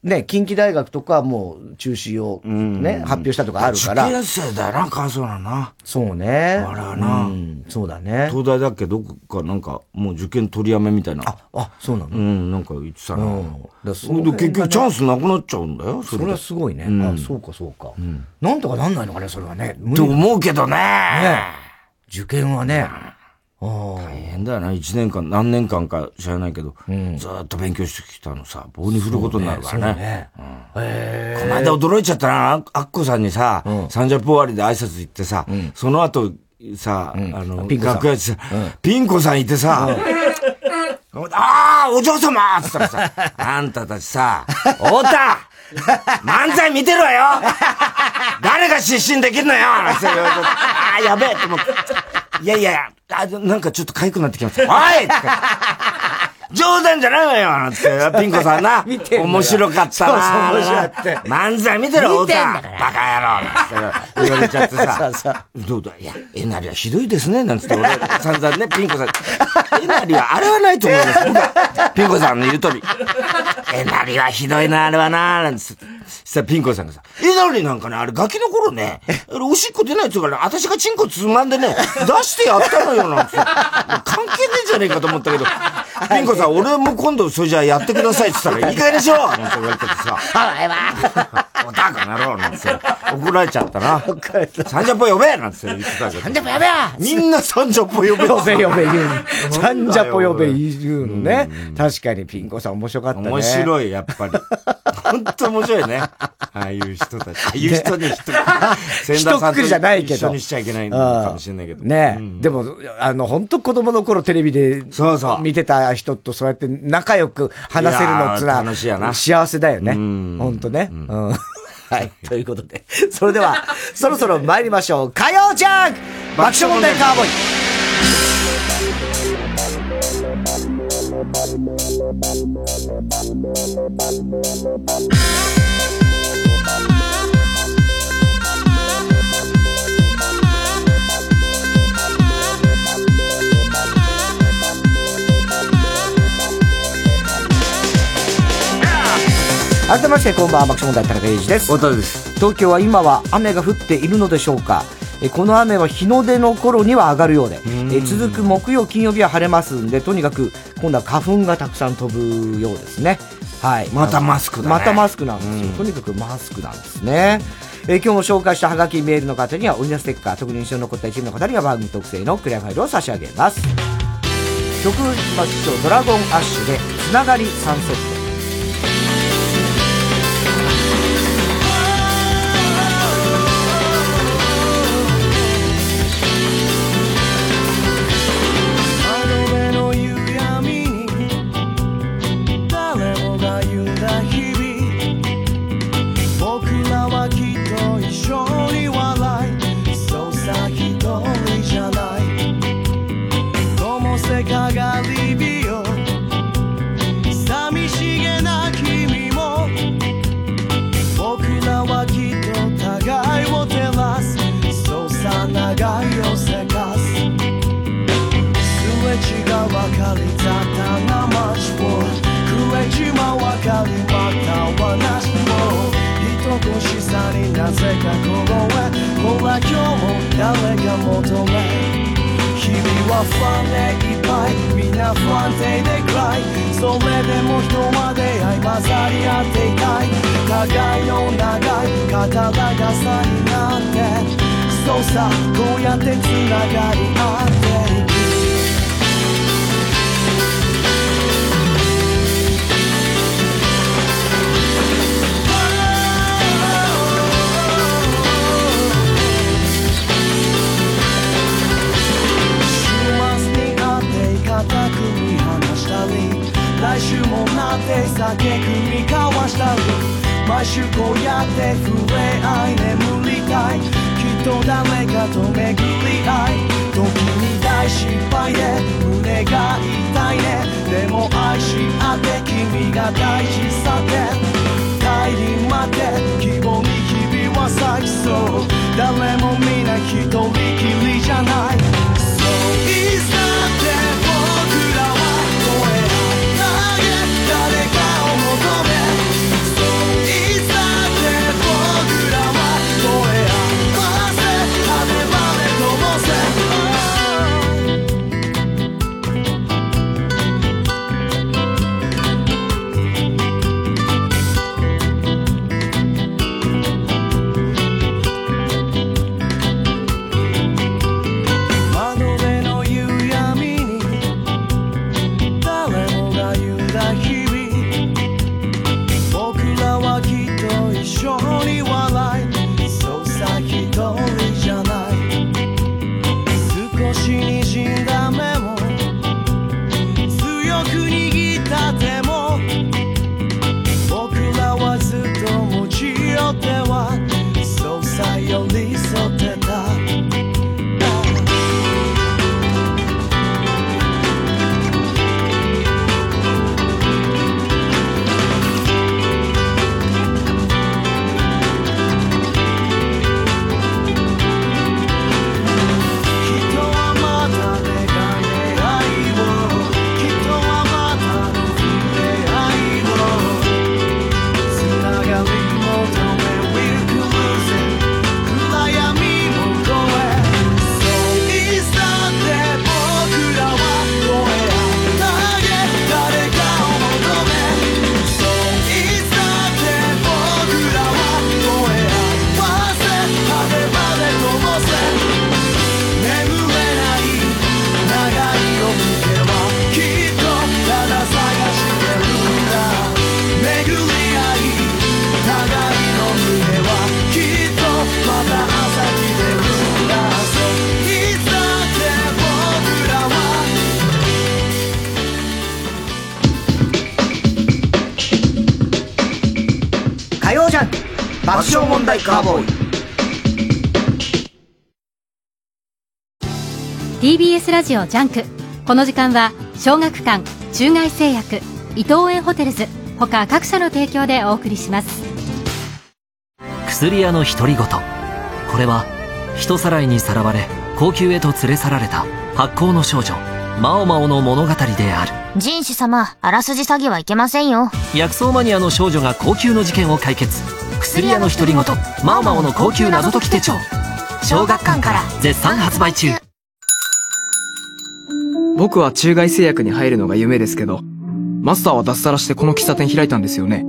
ね、近畿大学とかもう中止をね、発表したとかあるから。受験生だよな、かわそうなな。そうね。あれはな、そうだね。東大だっけどこかなんか、もう受験取りやめみたいな。あ、あ、そうなの？うん、なんか言ってたな。うん。だそ結局チャンスなくなっちゃうんだよ、それはすごいね。あ、そうかそうか。なんとかなんないのかね、それはね。と思うけどね。ね受験はね。大変だよな、一年間、何年間か知らないけど、うん、ずっと勉強してきたのさ、棒に振ることになるからね。この間驚いちゃったな、アッコさんにさ、うん、サンジャポ終わりで挨拶行ってさ、うん、その後、さ、あの、楽屋でさ、ピンコさんいてさ、ああ、お嬢様つったらさ、あんたたちさ、太田 漫才見てるわよ 誰が失神できるのよああ、やべえって思って。いやいや、あ、なんかちょっと痒くなってきました。おい冗談じゃないわよなんて、ピン子さんな。見て面白かったなそうそう、面白って。漫才見てろ、太田。バカ野郎なんて言われちゃってさ。そうそう。どうだいや、えなりはひどいですね、なんつって俺、散々ね、ピン子さん。えなりは、あれはないと思います。ピン子さんの言う通り。えなりはひどいな、あれはな、なんつって。したらピン子さんがさ、えなりなんかね、あれガキの頃ね、おしっこ出ないっつうから、私がチンコつまんでね、出してやったのよ、なんつって。関係ねえじゃねえかと思ったけど、ピン子さん、俺も今度それじゃあやってくださいって言ったら、いい加減でしょなんて言われててさ。はいわ。おたかなろうなんて怒られちゃったな。サンジャポ呼べなんて言ってたけど。サンジャポ呼べみんなサンジャポ呼べ。呼べ呼べ言うの。サンジャポ呼べ言うのね。確かにピン子さん面白かったね。面白い、やっぱり。本当面白いね。ああいう人たち。ああいう人に人、千田さんと。一緒にしちゃいけないのかもしれないけど。ねでも、あの、本当子供の頃テレビでそうそう見てた人とそうやって仲良く話せるのつら、楽しいやな。幸せだよね。本当ね。うん はい。ということで。それでは、そろそろ参りましょう。火曜ジャン爆笑問題カーボーイ改めましてこんばんは爆笑問題田中裕二です。太田です。東京は今は雨が降っているのでしょうか？えこの雨は日の出の頃には上がるようでえ続く木曜金曜日は晴れますんでとにかく今度は花粉がたくさん飛ぶようですね。はい。またマスクだ、ね、またマスクなんですよ、とにかくマスクなんですね。え今日も紹介したハガキメールの方にはオリジナルステッカー特に印象に残った一部の方には番組特製のクリアファイルを差し上げます。曲ましょう。ドラゴンアッシュでつながり3セットラジオジャンク。この時間は小学館中外製薬伊藤園ホテルズ他各社の提供でお送りします。薬屋の独り言。これは人さらいにさらわれ後宮へと連れ去られた薄幸の少女マオマオの物語である。壬氏様あらすじ詐欺はいけませんよ。薬草マニアの少女が後宮の事件を解決。薬屋の独り言マオマオの後宮謎解き手帳。小学館から絶賛発売中僕は中外製薬に入るのが夢ですけどマスターは脱サラしてこの喫茶店開いたんですよね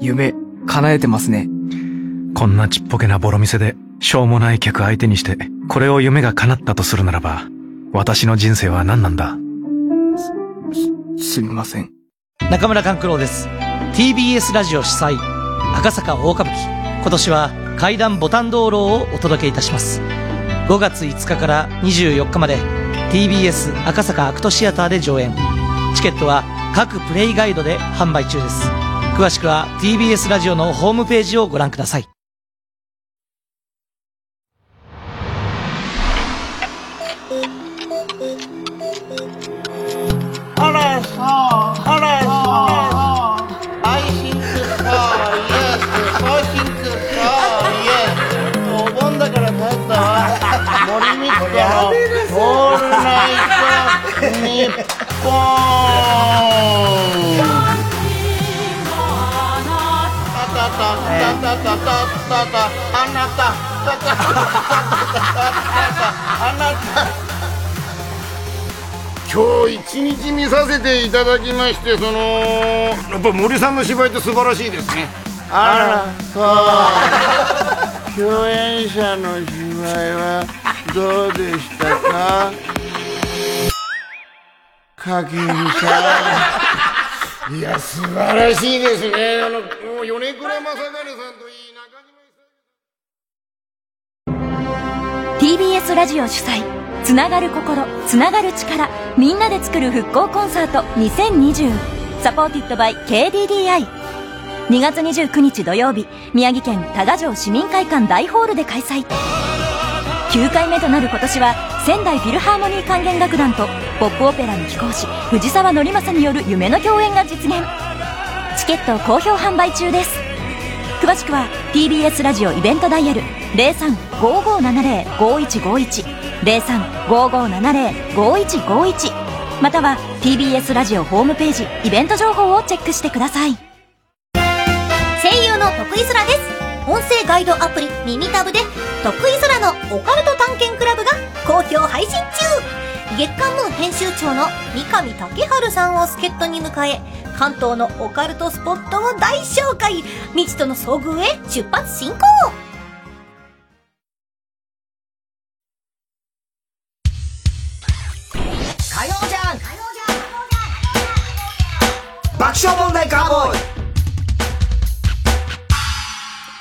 夢叶えてますねこんなちっぽけなボロ店でしょうもない客相手にしてこれを夢が叶ったとするならば私の人生は何なんだ？す、すみません。中村勘九郎です。TBS ラジオ主催、赤坂大歌舞伎。今年は階段ボタン道路をお届けいたします。5月5日から24日まで TBS 赤坂アクトシアターで上演。チケットは各プレイガイドで販売中です。詳しくは TBS ラジオのホームページをご覧ください。日本今日一日見させていただきましてそのやっぱ森さんの芝居って素晴らしいですね。あらそう。共演者の芝居はどうでしたか？影美さん。いや、素晴らしいですね。あの、もう米倉正成さんといい、中島 TBS ラジオ主催、つながる心、つながる力、みんなで作る復興コンサート2020。サポーティッドバイ KDDI。2月29日土曜日、宮城県多賀城市民会館大ホールで開催。9回目となる今年は仙台フィルハーモニー管弦楽団とポップオペラの貴公子藤沢則正による夢の共演が実現。チケット好評販売中です。詳しくは TBS ラジオイベントダイヤル0355705151 0355705151または TBS ラジオホームページイベント情報をチェックしてください。声優の徳井空です。音声ガイドアプリ耳タブで得意空のオカルト探検クラブが好評配信中。月刊ムーン編集長の三上竹春さんを助っ人に迎え関東のオカルトスポットを大紹介。未知との遭遇へ出発進行。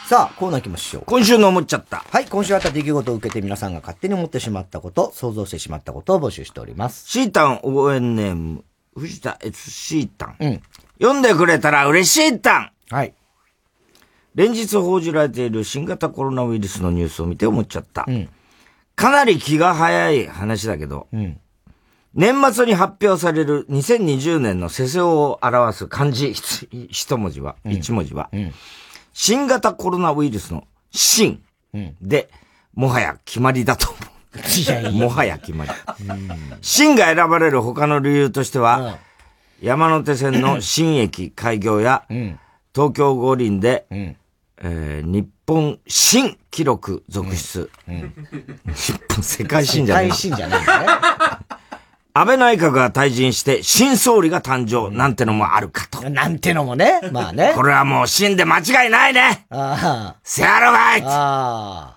さあ、コーナー行きましょう。今週の思っちゃった。はい、今週あった出来事を受けて皆さんが勝手に思ってしまったこと、想像してしまったことを募集しております。シータン応援ネーム、藤田悦シータン。うん。読んでくれたら嬉しいタンはい。連日報じられている新型コロナウイルスのニュースを見て思っちゃった。うん。かなり気が早い話だけど、うん。年末に発表される2020年の世相を表す漢字一文字は、一文字は、うん新型コロナウイルスの新で、もはや決まりだと思う。いやいやもはや決まり。新が選ばれる他の理由としては、山手線の 新駅開業や、東京五輪で、えー、日本新記録続出。日本世界新じゃない。世界新じゃないね。安倍内閣が退陣して新総理が誕生なんてのもあるかと。なんてのもね。まあね。これはもう新で間違いないね。ああ。せやろがいあ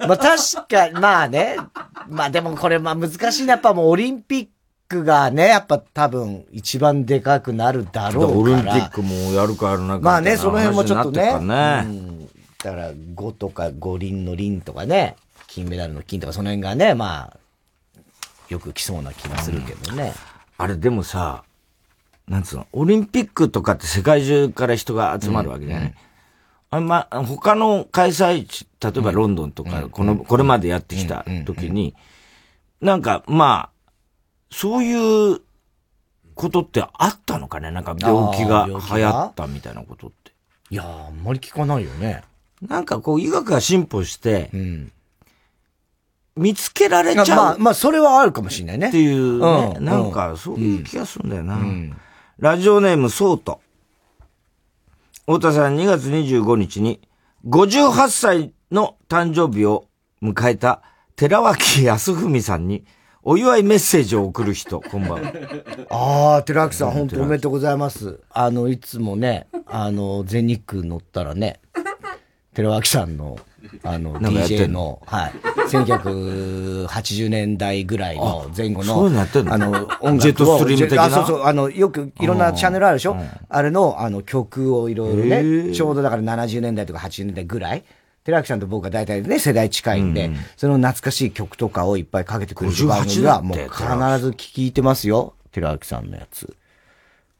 あ。まあ確か、まあね。まあでもこれまあ難しいな。やっぱもうオリンピックがね、やっぱ多分一番でかくなるだろうから。オリンピックもやるかやらないか。まあね、その辺もちょっとね。ねうん、だから5とか五輪の輪とかね、金メダルの金とかその辺がね、まあ、よく来そうな気がするけどね。あれでもさ、なんつうの、オリンピックとかって世界中から人が集まるわけじゃない、うん、あんま、他の開催地、例えばロンドンとか、この、これまでやってきた時に、なんか、まあ、そういうことってあったのかね？なんか病気が流行ったみたいなことって。いやあんまり聞かないよね。なんかこう医学が進歩して、うん、見つけられちゃう。まあ、まあ、それはあるかもしれないね。っていうね。うん、なんか、そういう気がするんだよな。うん、ラジオネーム、ソート。太田さん、2月25日に、58歳の誕生日を迎えた寺脇康文さんに、お祝いメッセージを送る人、こんばんは。ああ、寺脇さん、本当おめでとうございます。あの、いつもね、あの、全日空乗ったらね、寺脇さんの、あの、DJ の、はい。1980年代ぐらいの前後の、そうなってんの？あの、音楽ジェットストリーム的な？あ、そうそう、あの、よくいろんなチャンネルあるでしょ、うん、あれの、あの、曲をいろいろね、ちょうどだから70年代とか80年代ぐらい、寺脇さんと僕は大体ね、世代近いんで、うん、その懐かしい曲とかをいっぱいかけてくれる番組は、もう必ず聞いてますよ。寺脇さんのやつ。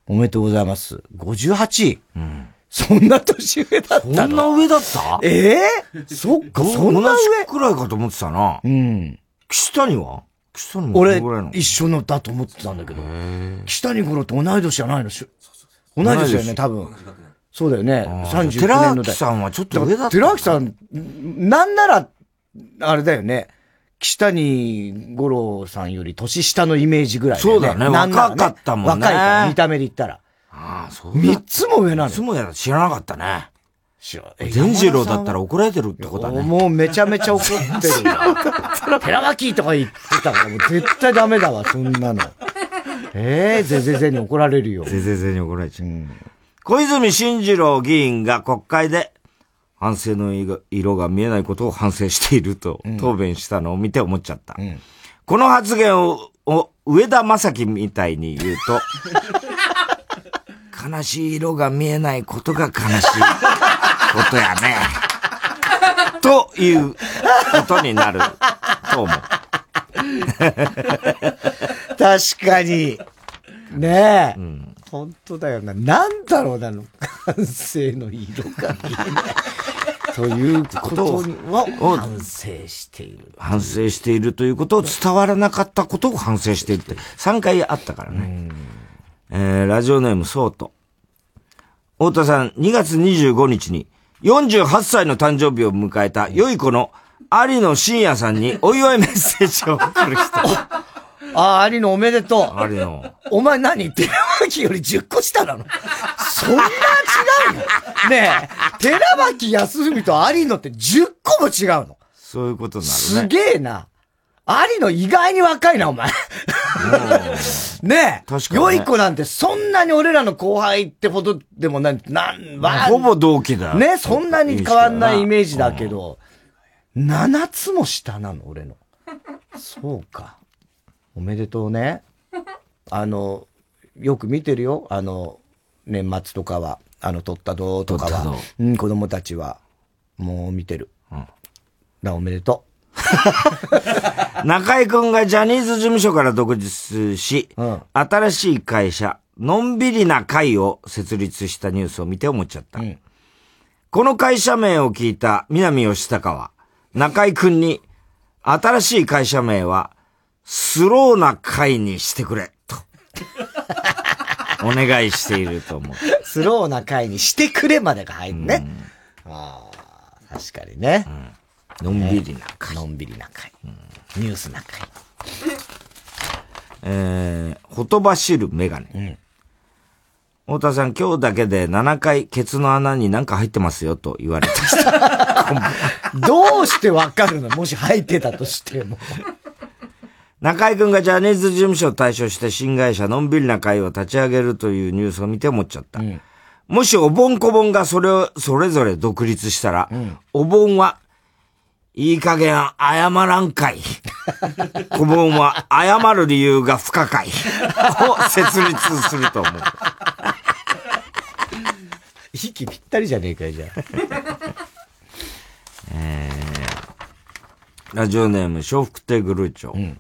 おめでとうございます。58? うん。そんな年上だったの？そんな上だった？ええー、そっか、そんな上？くらいかと思ってたな。うん。岸谷は？岸谷も俺、一緒のだと思ってたんだけど。岸谷頃と同い年じゃないの？同い年だよね、多分。そうだよね。39年の寺脇さんはちょっと上だった。寺脇さん、なんなら、あれだよね。岸谷五郎さんより年下のイメージぐらい、ね、そうだね。若かったもんね。若いから、見た目で言ったら。ああ、そう三つも上なの三つも上だ。知らなかったね。知ら善次郎だったら怒られてるってことだね。もうめちゃめちゃ怒ってる。寺脇とか言ってたから、もう絶対ダメだわ、そんなの。ええー、ぜぜぜに怒られるよ。ぜぜぜに怒られちゃう。うん小泉進次郎議員が国会で反省の色が見えないことを反省していると答弁したのを見て思っちゃった。うん、この発言をを上田正樹みたいに言うと、悲しい色が見えないことが悲しい ことやね。ということになると思う。確かに。ねえ。うん本当だよな。なんだろうなの。感性の色が見えない。ということを反省している。反省しているということを伝わらなかったことを反省しているって3回あったからね。えー、ラジオネームソート。太田さん、2月25日に48歳の誕生日を迎えた良い子の有野深夜さんにお祝いメッセージを送る人。あ あ、有野おめでとう。有野。お前何？寺脇より10個下なの？そんな違うの？ねえ、寺脇康文と有野って10個も違うのそういうことになるね。すげえな。有野意外に若いな、お前。ねえ。確かに、ね。良い子なんてそんなに俺らの後輩ってほどでもない、なん、まあ、ほぼ同期だ。ね、そんなに変わんないイメージだけど、7つも下なの、俺の。そうか。おめでとうね。あの、よく見てるよ。あの、年末とかは、あの、撮ったどうとかは。うん、子供たちは、もう見てる。うん。だおめでとう。中井くんがジャニーズ事務所から独立し、うん、新しい会社、のんびりな会を設立したニュースを見て思っちゃった。うん、この会社名を聞いた南吉高は、中井くんに、新しい会社名は、スローな回にしてくれ、と。お願いしていると思う。スローな回にしてくれまでが入るね。うん、ああ、確かにね、うん。のんびりな回。のんびりな回。うん、ニュースな回。えー、ほとばしるメガネ。うん太田さん、今日だけで7回ケツの穴に何か入ってますよと言われました。どうしてわかるの？もし入ってたとしても。中井くんがジャニーズ事務所を対象して新会社のんびりな会を立ち上げるというニュースを見て思っちゃった。うん、もしおぼんこぼんがそれを、それぞれ独立したら、うん、お盆は、いい加減謝らんかい。小盆は謝る理由が不可解。を設立すると思う。息ぴったりじゃねえかよ、じゃあ。えー、ラジオネーム、笑福亭グルーチョ。うん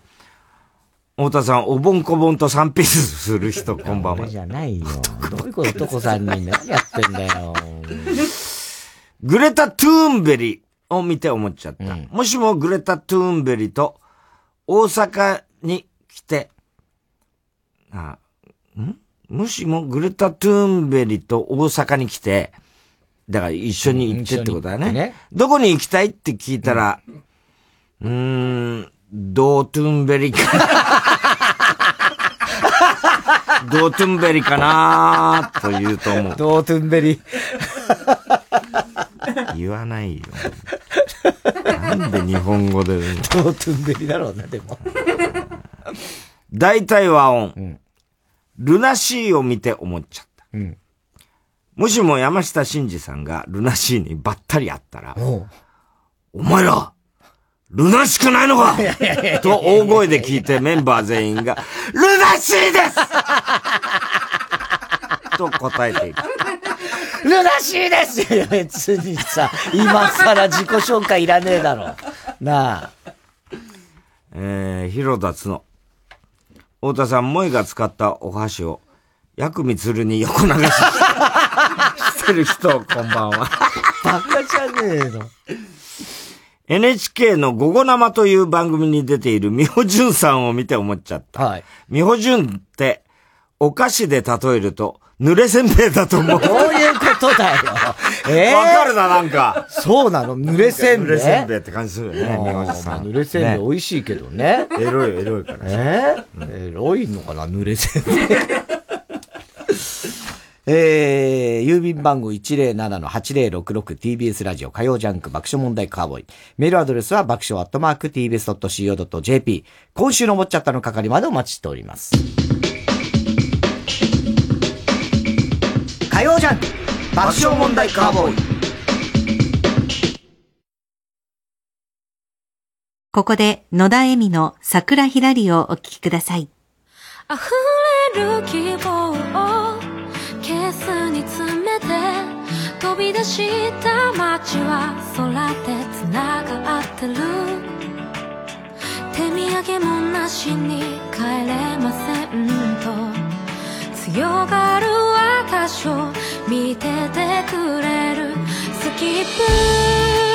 太田さん、おぼんこぼんと3ピースする人、こんばんは。じゃないよ。どういうこと男さんに何やってんだよ。グレタ・トゥーンベリを見て思っちゃった。うん、もしもグレタ・トゥーンベリと大阪に来て、あ、ん？もしもグレタ・トゥーンベリと大阪に来て、だから一緒に行ってってことだね。ねどこに行きたいって聞いたら、うーん、ドートゥンベリか。ドートゥンベリかなと言うと思う。ドートゥンベリ。言わないよ。なんで日本語で。ドートゥンベリだろうな、でも。大体和音。うん、ルナシーを見て思っちゃった。うん、もしも山下真司さんがルナシーにばったり会ったら、お前ら、ルナしくないのか？と大声で聞いてメンバー全員が、ルナシーですと答えている。ルナシーですいや、別にさ、今更自己紹介いらねえだろ。なあ。えー、広田つの。太田さん、萌が使ったお箸を、薬味つるに横流ししてる人、こんばんは。バカじゃねえの。NHK の午後生という番組に出ている美穂淳さんを見て思っちゃった。はい。美穂淳って、お菓子で例えると、濡れせんべいだと思う。どういうことだよ。え えー、わかるな、なんか。そうなの？濡れせんべい？濡れせんべいって感じするよね、美穂さん。濡れせんべい美味しいけどね。エロい、エロいから。えー、エロいのかな、濡れせんべい。えー、郵便番号 107-8066TBS ラジオ火曜ジャンク爆笑問題カーボーイ。メールアドレスは爆笑アットマーク TBS.CO.JP。今週のもっちゃったの係までお待ちしております。火曜ジャンク爆笑問題カーボーイ。ここで野田恵美の桜ひらりをお聴きください。溢れる希望をケースに詰めて飛び出した街は空で繋がってる手土産もなしに帰れませんと強がる私を見ててくれるスキップ。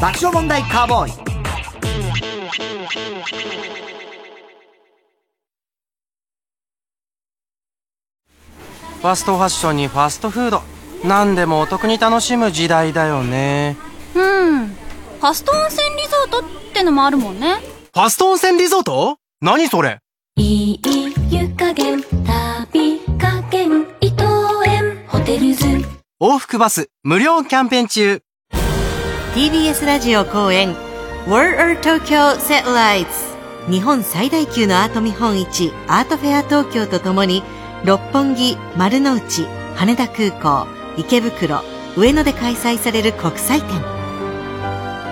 爆笑問題カーボーイ。ファストファッションにファストフード何でもお得に楽しむ時代だよね。うん。ファスト温泉リゾートってのもあるもんね。ファスト温泉リゾート？何それ？いい湯加減旅加減伊藤園ホテルズ。往復バス無料キャンペーン中。TBS ラジオ公演。World Tokyo Satellites 日本最大級のアート見本市。アートフェア東京とともに六本木、丸の内、羽田空港、池袋、上野で開催される国際展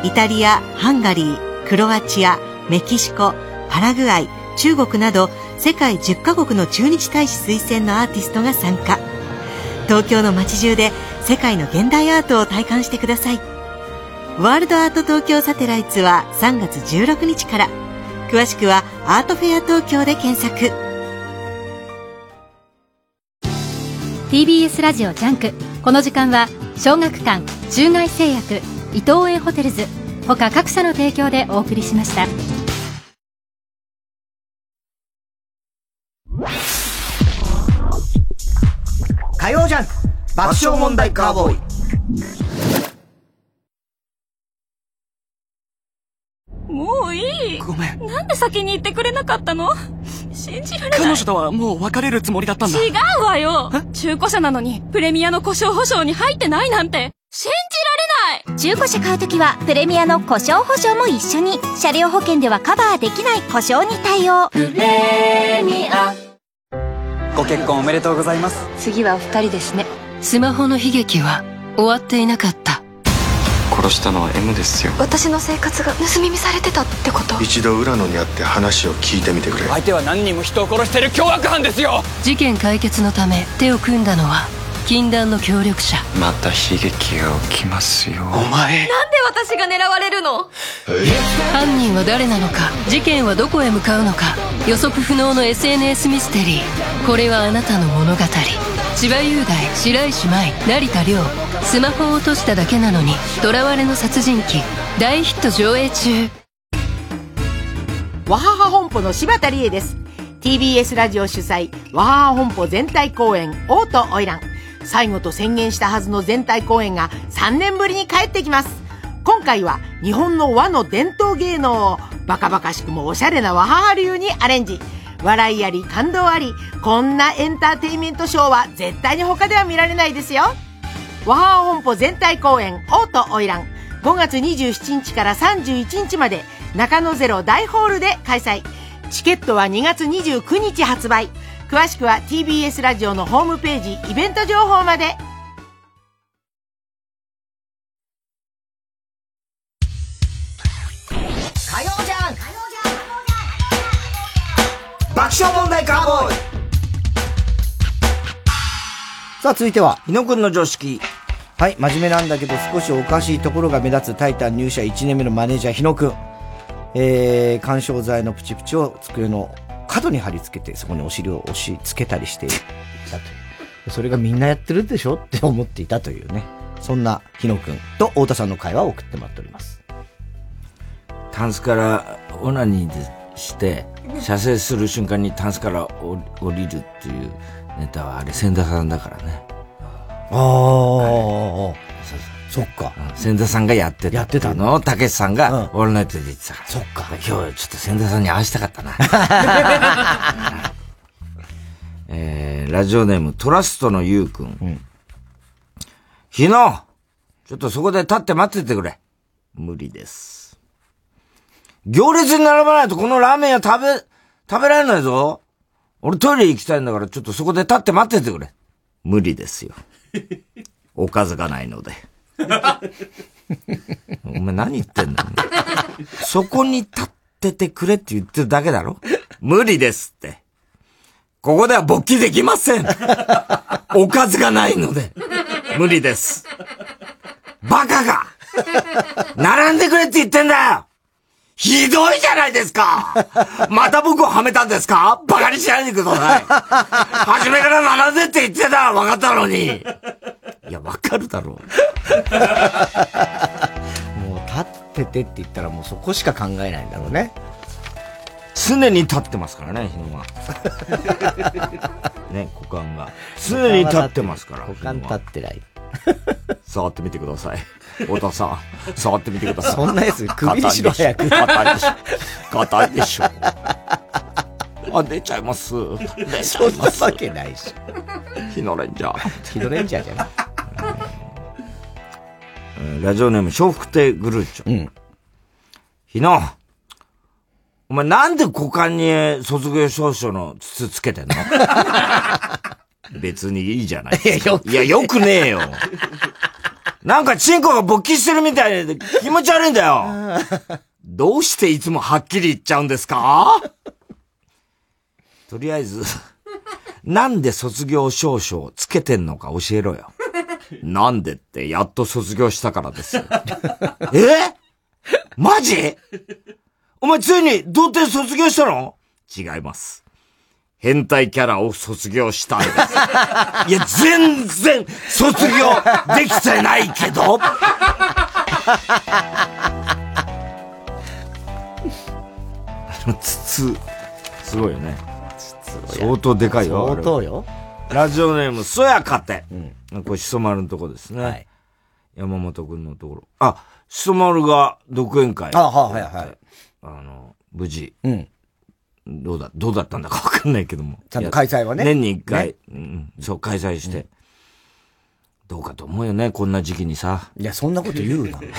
イタリア、ハンガリー、クロアチア、メキシコ、パラグアイ、中国など世界10カ国の駐日大使推薦のアーティストが参加東京の街中で世界の現代アートを体感してくださいワールドアート東京サテライツは3月16日から。詳しくはアートフェア東京で検索。TBS ラジオジャンク。この時間は小学館、中外製薬、伊藤園ホテルズ、他各社の提供でお送りしました。火曜ジャンク爆笑問題カーボーイもういい？ごめん。なんで先に言ってくれなかったの？信じられない。彼女とはもう別れるつもりだったんだ。違うわよ。中古車なのにプレミアの故障保証に入ってないなんて。信じられない。中古車買うときはプレミアの故障保証も一緒に。車両保険ではカバーできない故障に対応。プレミア。ご結婚おめでとうございます。次はお二人ですね。スマホの悲劇は終わっていなかった殺したのは M ですよ。私の生活が盗み見されてたってこと？一度浦野に会って話を聞いてみてくれ。相手は何人も人を殺してる凶悪犯ですよ。事件解決のため手を組んだのは禁断の協力者。また悲劇が起きますよ。お前。なんで私が狙われるの？犯人は誰なのか？事件はどこへ向かうのか？予測不能の SNS ミステリー。これはあなたの物語。千葉雄大白石麻衣成田凌。スマホを落としただけなのに囚われの殺人鬼。大ヒット上映中。わはは本舗の柴田理恵です。TBS ラジオ主催わはは本舗全体公演「王と花魁」最後と宣言したはずの全体公演が3年ぶりに帰ってきます。今回は日本の和の伝統芸能をバカバカしくもおしゃれな和母流にアレンジ。笑いあり感動ありこんなエンターテインメントショーは絶対に他では見られないですよ。和母本舗全体公演「王と花魁」5月27日から31日まで中野ゼロ大ホールで開催。チケットは2月29日発売。詳しくは TBS ラジオのホームページイベント情報まで火曜じゃん爆笑問題カーボーイさあ、続いては。日野くんの常識。はい、真面目なんだけど少しおかしいところが目立つタイタン入社1年目のマネージャー日野くん。えー、干渉剤のプチプチを机の角に貼り付けて、そこにお尻を押し付けたりしていたという。それがみんなやってるでしょって思っていたというね。そんな日野くんと太田さんの会話を送ってもらっております。タンスからオナニーでして、射精する瞬間にタンスから降降りるっていうネタはあれ千田さんだからね。ああ、そっか。千田さんがやってた。やってたのを、たけしさんが、オールナイトで言ってたから。そっか。今日ちょっと千田さんに会わしたかったな。えー、ラジオネーム、トラストのゆうくん。日野ちょっとそこで立って待っててくれ。無理です。行列に並ばないとこのラーメン屋食べ、食べられないぞ。俺トイレ行きたいんだからちょっとそこで立って待っててくれ。無理ですよ。おかずがないので。お前何言ってんだそこに立っててくれって言ってるだけだろ無理ですって。ここでは勃起できません。おかずがないので。無理です。バカが並んでくれって言ってんだよひどいじゃないですかまた僕をはめたんですかバカにしないでください初めから並んでって言ってた分かったのにいや、わかるだろもう立っててって言ったらもうそこしか考えないんだろうね。常に立ってますからね、日野は。ね、股間が。常に立ってますから。股間立ってない。触ってみてください。太田さん、触ってみてください。そんなやつ首にしろ早く硬いでしょ。硬いでしょ。あ、出ちゃいます。出ちゃいます。そんなわけないし。日野レンジャー。日野レンジャーじゃない。えーラジオネーム、笑福亭グルーチョ。うん。日野、お前なんで股間に卒業証書の筒つけてんの？別にいいじゃないですか。いや、よくねえよ。なんかチンコが勃起してるみたいで気持ち悪いんだよ。どうしていつもはっきり言っちゃうんですか？とりあえず、なんで卒業証書をつけてんのか教えろよ。なんでって、やっと卒業したからですよ。え？マジ？お前ついに童貞卒業したの？違います。変態キャラを卒業したんです。いや、全然卒業できてないけど あの筒、すごいよね。相当でかいよ。相当よ。ラジオネーム、そやかて。これ、しそ丸のとこですね。山本くんのところ。あ、しそまるが独演会。あ、はいはい。あの、無事。うん。どうだ、どうだったんだかわかんないけども。ちゃんと開催はね。年に一回、ね、うん、そう、開催して、うん。どうかと思うよね、こんな時期にさ。いや、そんなこと言うな。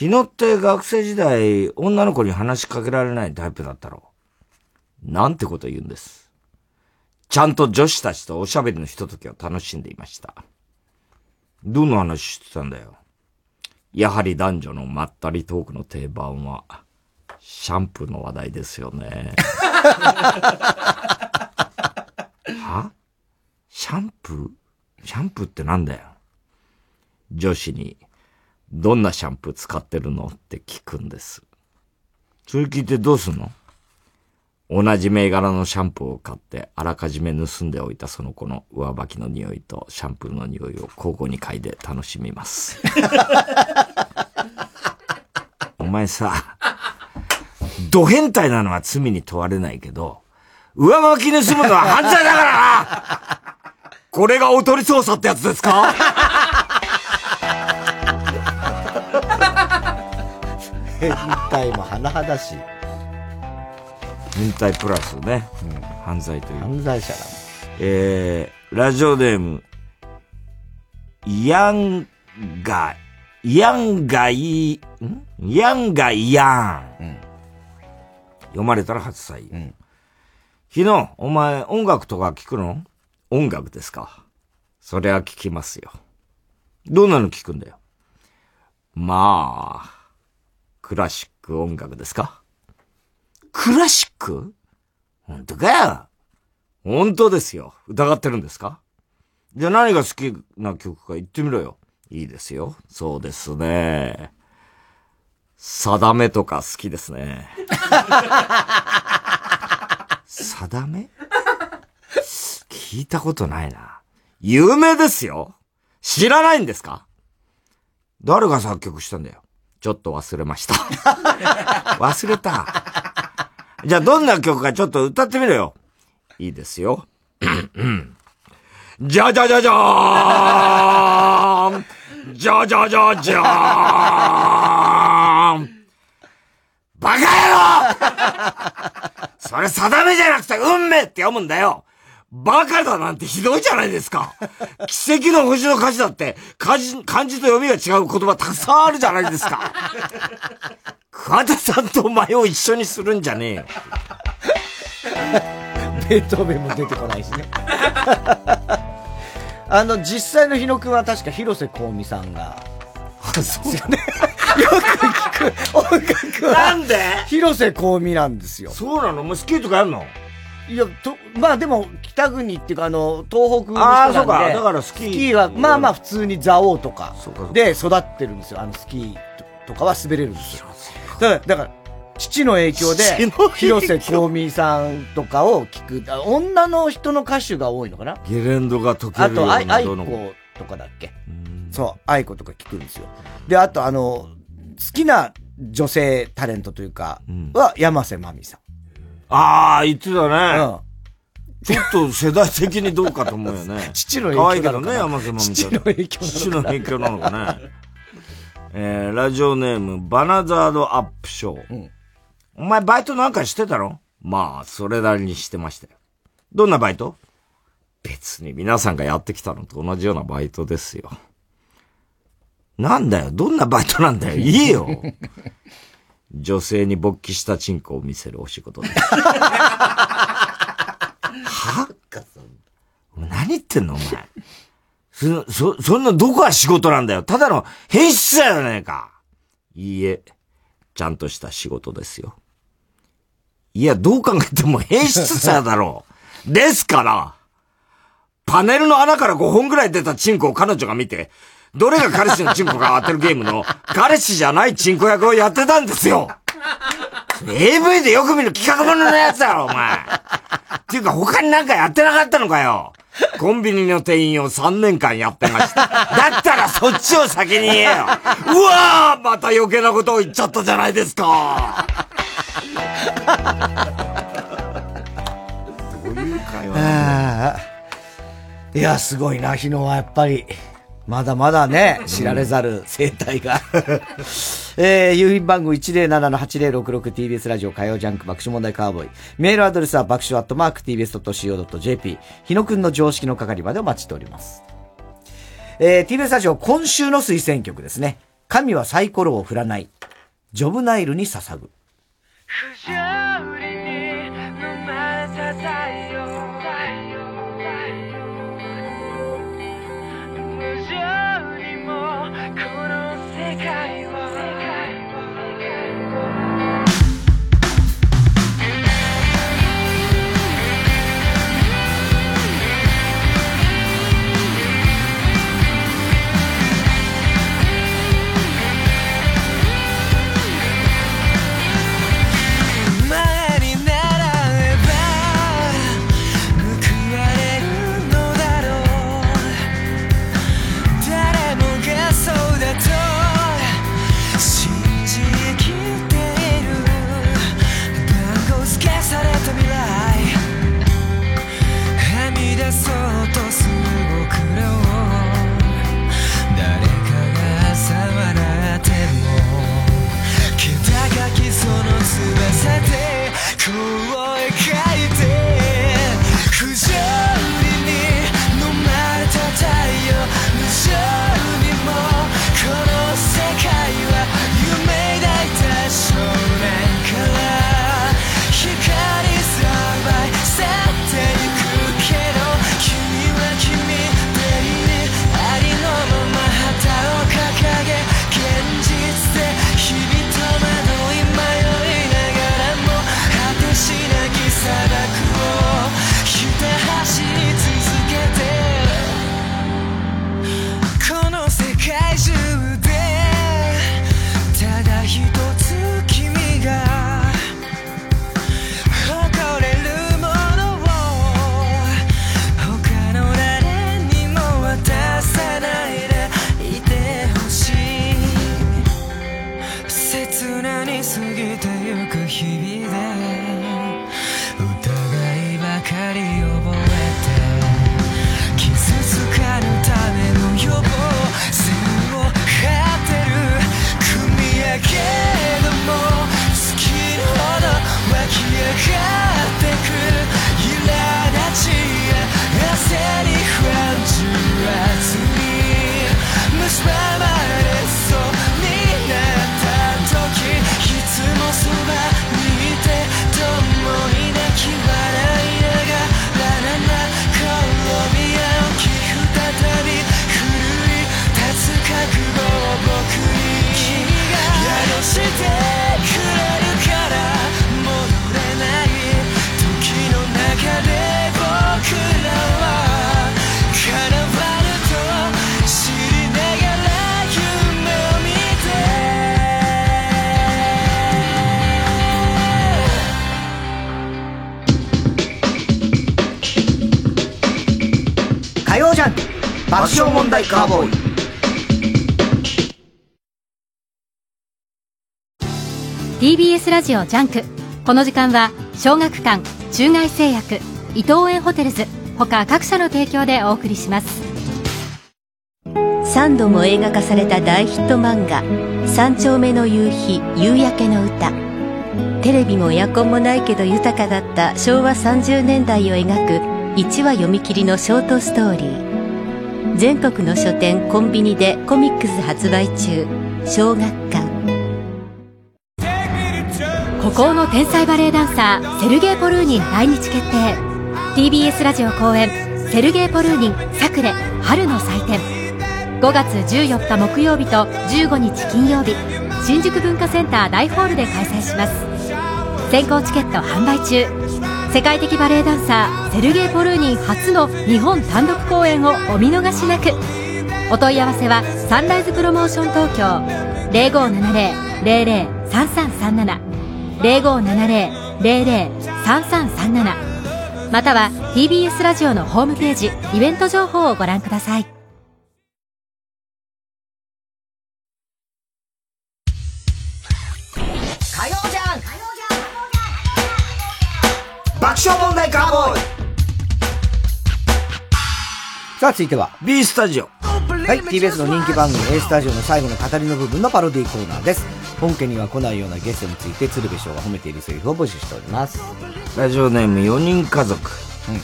日野って学生時代、女の子に話しかけられないタイプだったろう。なんてこと言うんです。ちゃんと女子たちとおしゃべりのひとときを楽しんでいました。どんな話してたんだよ。やはり男女のまったりトークの定番は、シャンプーの話題ですよね。は？シャンプー？シャンプーってなんだよ。女子に、どんなシャンプー使ってるの？って聞くんです。それ聞いてどうすんの？同じ銘柄のシャンプーを買ってあらかじめ盗んでおいたその子の上履きの匂いとシャンプーの匂いを交互に嗅いで楽しみます。お前さ、ド変態なのは罪に問われないけど、上履き盗むのは犯罪だからなこれがおとり捜査ってやつですか？変態も甚だしい。変態プラスね、うん、犯罪という。犯罪者だ。えー、ラジオネーム、ヤンガ、ヤンガイ、んヤンガイヤン。うん、読まれたら初採用。うん、昨日、お前音楽とか聞くの？音楽ですか。それは聞きますよ。どんなの聞くんだよ。まあ、クラシック音楽ですか？クラシック？本当かよ？本当ですよ。疑ってるんですか？じゃあ何が好きな曲か言ってみろよ。いいですよ。そうですね。定めとか好きですね。定め？聞いたことないな。有名ですよ。知らないんですか？誰が作曲したんだよ？ちょっと忘れました。忘れた。じゃあどんな曲かちょっと歌ってみろよ。いいですよ。じゃじゃじゃじゃーんじゃじゃじゃじゃーんバカ野郎 それ定めじゃなくて運命って読むんだよバカだなんてひどいじゃないですか。奇跡の星の歌詞だって、漢字、漢字と読みが違う言葉たくさんあるじゃないですか。桑田さんとお前を一緒にするんじゃねえよ。ベートーベンも出てこないしね。あの、実際の日野くんは確か広瀬香美さんが。そうよね。よく聞く音楽は。なんで？広瀬香美なんですよ。そうなの？もうスキーとかやるの？いや、と、まあでも、北国っていうか、あの、東北の人なんで。ああ、そうか。だからスキー。スキーは、まあまあ普通に蔵王とかで育ってるんですよ。あの、スキーとかは滑れるんですよ。だから、だから、父の影響で、広瀬香美さんとかを聞く。女の人の歌手が多いのかな？ゲレンドが解けるあと、愛子とかだっけ？そう、愛子とか聞くんですよ。で、あと、あの、好きな女性タレントというか、は、山瀬まみさん。ああ、言ってたね。うん。ちょっと世代的にどうかと思うよね。父の影響可愛いけどね、山瀬まみ父の影響父の影響なのかね。えー、ラジオネーム、バナザードアップショー。うん、お前バイトなんかしてたの？まあ、それなりにしてましたよ。どんなバイト？別に皆さんがやってきたのと同じようなバイトですよ。なんだよ、どんなバイトなんだよ、言えよ。女性に勃起したチンコを見せるお仕事です。は？何言ってんのお前。そ、そ、そんなどこが仕事なんだよ。ただの変質者じゃねえか。いいえ、ちゃんとした仕事ですよ。いや、どう考えても変質者だろう。ですから、パネルの穴から5本ぐらい出たチンコを彼女が見て、どれが彼氏のチンコか当てるゲームの、彼氏じゃないチンコ役をやってたんですよ !AV でよく見る企画物のやつだろ、お前っていうか他になんかやってなかったのかよコンビニの店員を3年間やってました。だったらそっちを先に言えようわーまた余計なことを言っちゃったじゃないですかどういう会話いや、すごいな、日野はやっぱり。まだまだね、知られざる生態が。えー、郵便番号 107-8066TBS ラジオ火曜ジャンク爆笑問題カーボーイ。メールアドレスは爆笑アットマーク TBS.CO.JP。日野くんの常識の係までお待ちしております。えー、TBS ラジオ今週の推薦曲ですね。神はサイコロを振らない。ジョブナイルに捧ぐ。爆笑問題カーボーイ。TBS ラジオジャンク。この時間は小学館中外製薬伊藤園ホテルズ他各社の提供でお送りします。3度も映画化された大ヒット漫画「三丁目の夕日夕焼けの歌」テレビもエアコンもないけど豊かだった昭和30年代を描く1話読み切りのショートストーリー全国の書店コンビニでコミックス発売中。小学館。孤高の天才バレエダンサーセルゲイ・ポルーニン来日決定。TBS ラジオ公演セルゲイ・ポルーニンサクレ春の祭典。5月14日木曜日と15日金曜日新宿文化センター大ホールで開催します。先行チケット販売中。世界的バレエダンサーセルゲイ・ポルーニン初の日本単独公演をお見逃しなく。お問い合わせはサンライズプロモーション東京0570-003337 0570-003337または TBS ラジオのホームページイベント情報をご覧ください。さあ、続いては B スタジオ。はい、TBS の人気番組 A スタジオの最後の語りの部分のパロディーコーナーです。本家には来ないようなゲストについて鶴瓶翔が褒めているセリフを募集しております。ラジオネーム4人家族。うん。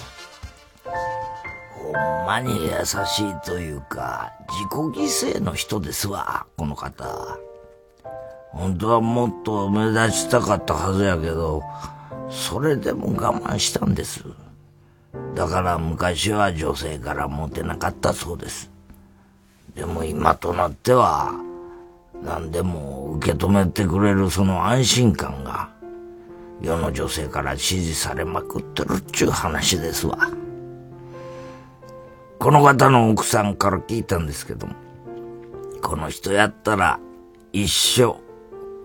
ほんまに優しいというか、自己犠牲の人ですわ、この方。本当はもっと目立ちたかったはずやけど、それでも我慢したんです。だから昔は女性からモテなかったそうです。でも今となっては、何でも受け止めてくれるその安心感が、世の女性から支持されまくってるっちゅう話ですわ。この方の奥さんから聞いたんですけども、この人やったら一生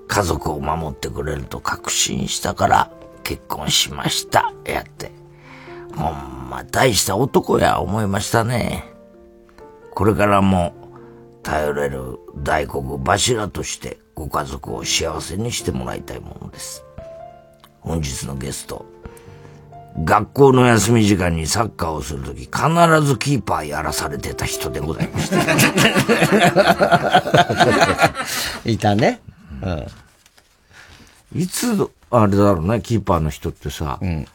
家族を守ってくれると確信したから結婚しました、やって。ほんま大した男や思いましたね。これからも頼れる大黒柱としてご家族を幸せにしてもらいたいものです。本日のゲスト、学校の休み時間にサッカーをするとき必ずキーパーやらされてた人でございました。いたね。うん。いつ、あれだろうね、キーパーの人ってさ、うん、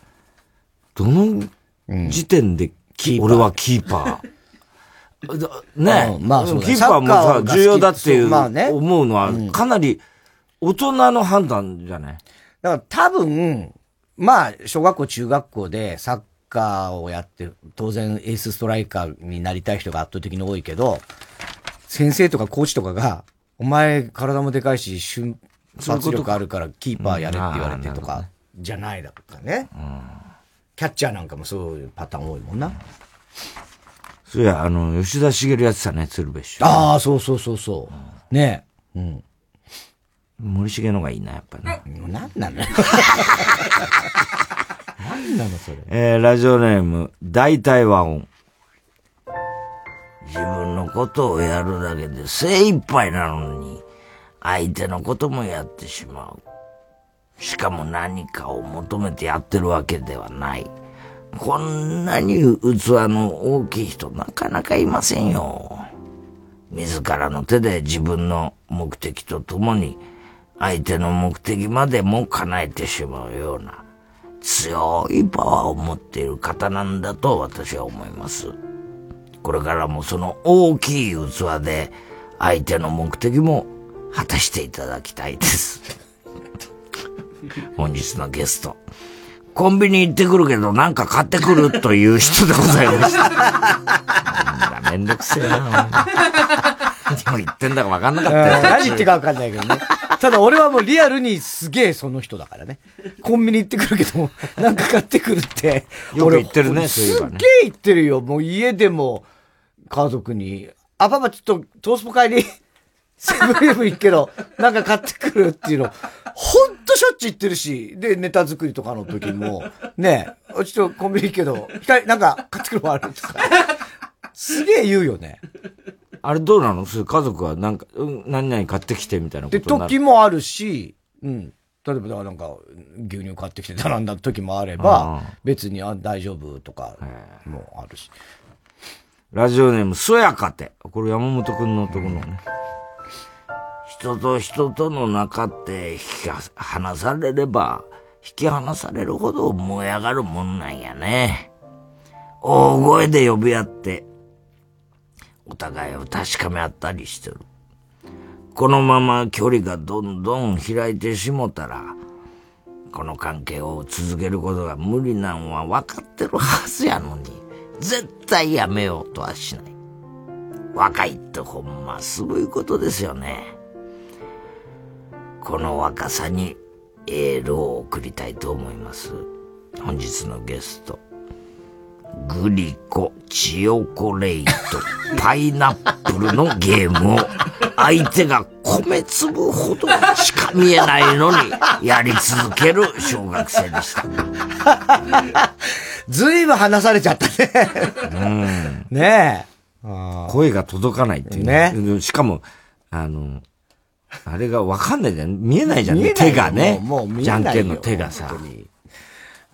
どの時点で、うん、俺はキーパー。ね、うん、まあキーパーもさ、重要だっていう、思うのは、かなり大人の判断じゃない、だから多分、まあ、小学校、中学校でサッカーをやって、当然エースストライカーになりたい人が圧倒的に多いけど、先生とかコーチとかが、お前体もでかいし、瞬発力あるからキーパーやれって言われてとか、じゃないだとかね。うん、キャッチャーなんかもそういうパターン多いもんな。そうや、あの、吉田茂やってたね、鶴瓶師ああ、そうそうそうそう。ねえ。うん。森重のがいいな、やっぱね。何なの？何なのそれ？えー、ラジオネーム、大体和音。自分のことをやるだけで精一杯なのに、相手のこともやってしまう。しかも何かを求めてやってるわけではない。こんなに器の大きい人なかなかいませんよ。自らの手で自分の目的とともに相手の目的までも叶えてしまうような強いパワーを持っている方なんだと私は思います。これからもその大きい器で相手の目的も果たしていただきたいです。本日のゲスト。コンビニ行ってくるけどなんか買ってくるという人でございました。めんどくせえな。何言ってんだか分かんなかったよ。何言ってか分かんないけどね。ただ俺はもうリアルにすげえその人だからね。コンビニ行ってくるけど、なんか買ってくるって。よく言ってるね。すげえ言ってるよ。もう家でも、家族に、あ、パパちょっとトースポ帰り、セブンイレブン行くけど、なんか買ってくるっていうの、ほんとしょっちゅう言ってるし、で、ネタ作りとかの時も、ねえ、ちょっとコンビニ行くけど、光、なんか買ってくるもあるとか、すげえ言うよね。あれどうなの？それ家族はなんか、うん、何々買ってきてみたいなことで、時もあるし、うん。例えば、だからなんか、牛乳買ってきて頼んだ時もあれば、別にあ大丈夫とかもあるし。ラジオネーム、そやかて。これ山本くんのところのね。人と人との中って引き離されれば、引き離されるほど燃え上がるもんなんやね。大声で呼び合って、お互いを確かめ合ったりしてる。このまま距離がどんどん開いてしもたら、この関係を続けることが無理なんは分かってるはずやのに、絶対やめようとはしない。若いってほんますごいことですよね。この若さにエールを送りたいと思います。本日のゲスト。グリコ、チヨコレイト、パイナップルのゲームを相手が米粒ほどしか見えないのにやり続ける小学生でした。ずいぶん話されちゃったね。うん。ねえ。声が届かないっていうね。しかも、あの、あれがわかんないじゃん。見えないじゃんね。手がね。もう見えないじゃんけんの手がさ。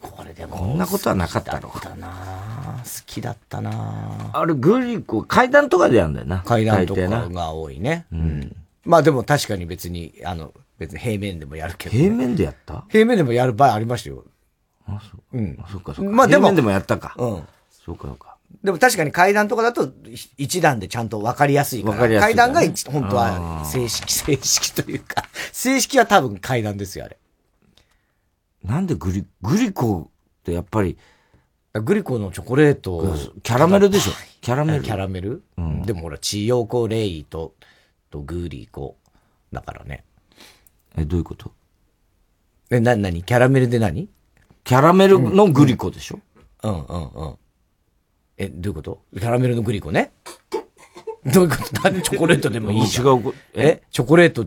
これでも。こんなことはなかったろ。だな好きだったなあれ、グリコ、階段とかでやるんだよな。階段とかが多いね。うん。まあでも確かに別に、あの、別に平面でもやるけど、ね、平面でやった？平面でもやる場合ありましたよ。あ、そう。うん。あ、そっかそっか。まあでも。平面でもやったか。うん。そうかそうか。でも確かに階段とかだと一段でちゃんと分かりやすいから。かりやすい、ね、階段が本当は正式、正式というか、正式は多分階段ですよ、あれ。なんでグリ、グリコってやっぱり、グリコのチョコレート。キャラメルでしょ？キャラメル。キャラメル？うん。でもほら、チヨコレイと、とグリコ。だからね。え、どういうこと？え、な、なに？キャラメルで何？キャラメルのグリコでしょ、うん、うん、うんうんえ、どういうこと？キャラメルのグリコね。どういうこと？なんでチョコレートでもいいじゃん。違う。え？チョコレート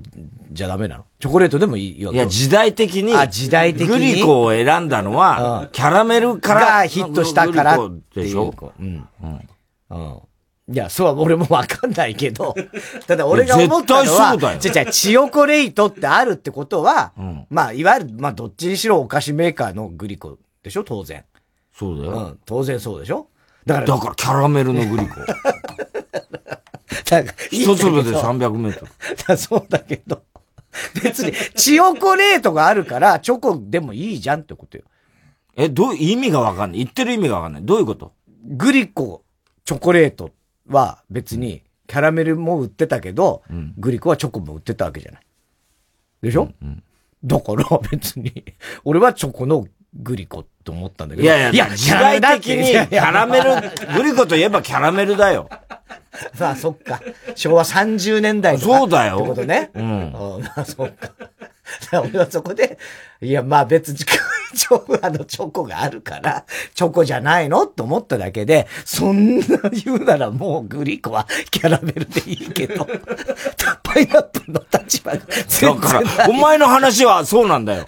じゃダメなの？チョコレートでもいいよ。いや、時代的に。あ、時代的に？グリコを選んだのは、キャラメルから。がヒットしたからでしょ？うん。うん。うん。いや、そうは俺もわかんないけど、ただ俺が思ったのは、ちゃちゃ、チヨコレイトってあるってことは、うん、まあ、いわゆる、まあ、どっちにしろお菓子メーカーのグリコでしょ？当然。そうだよ。うん、当然そうでしょ？だから、だからキャラメルのグリコ。一粒で300メートル。そうだけど、別に、チヨコレートがあるから、チョコでもいいじゃんってことよ。え、どう意味がわかんない言ってる意味がわかんない。どういうこと？グリコ、チョコレートは別に、キャラメルも売ってたけど、うん、グリコはチョコも売ってたわけじゃない。でしょ、うんうん、だから別に、俺はチョコのグリコって思ったんだけど。いやいや、いや時代的にキャラメル、グリコといえばキャラメルだよ。まあそっか。昭和30年代とか。そうだよ。ってことね。うん。まあそっか。俺はそこで、いや、まあ別に、あのチョコがあるから、チョコじゃないの？と思っただけで、そんな言うならもうグリコはキャラメルでいいけど、パイナップルの立場が全然だから、お前の話はそうなんだよ。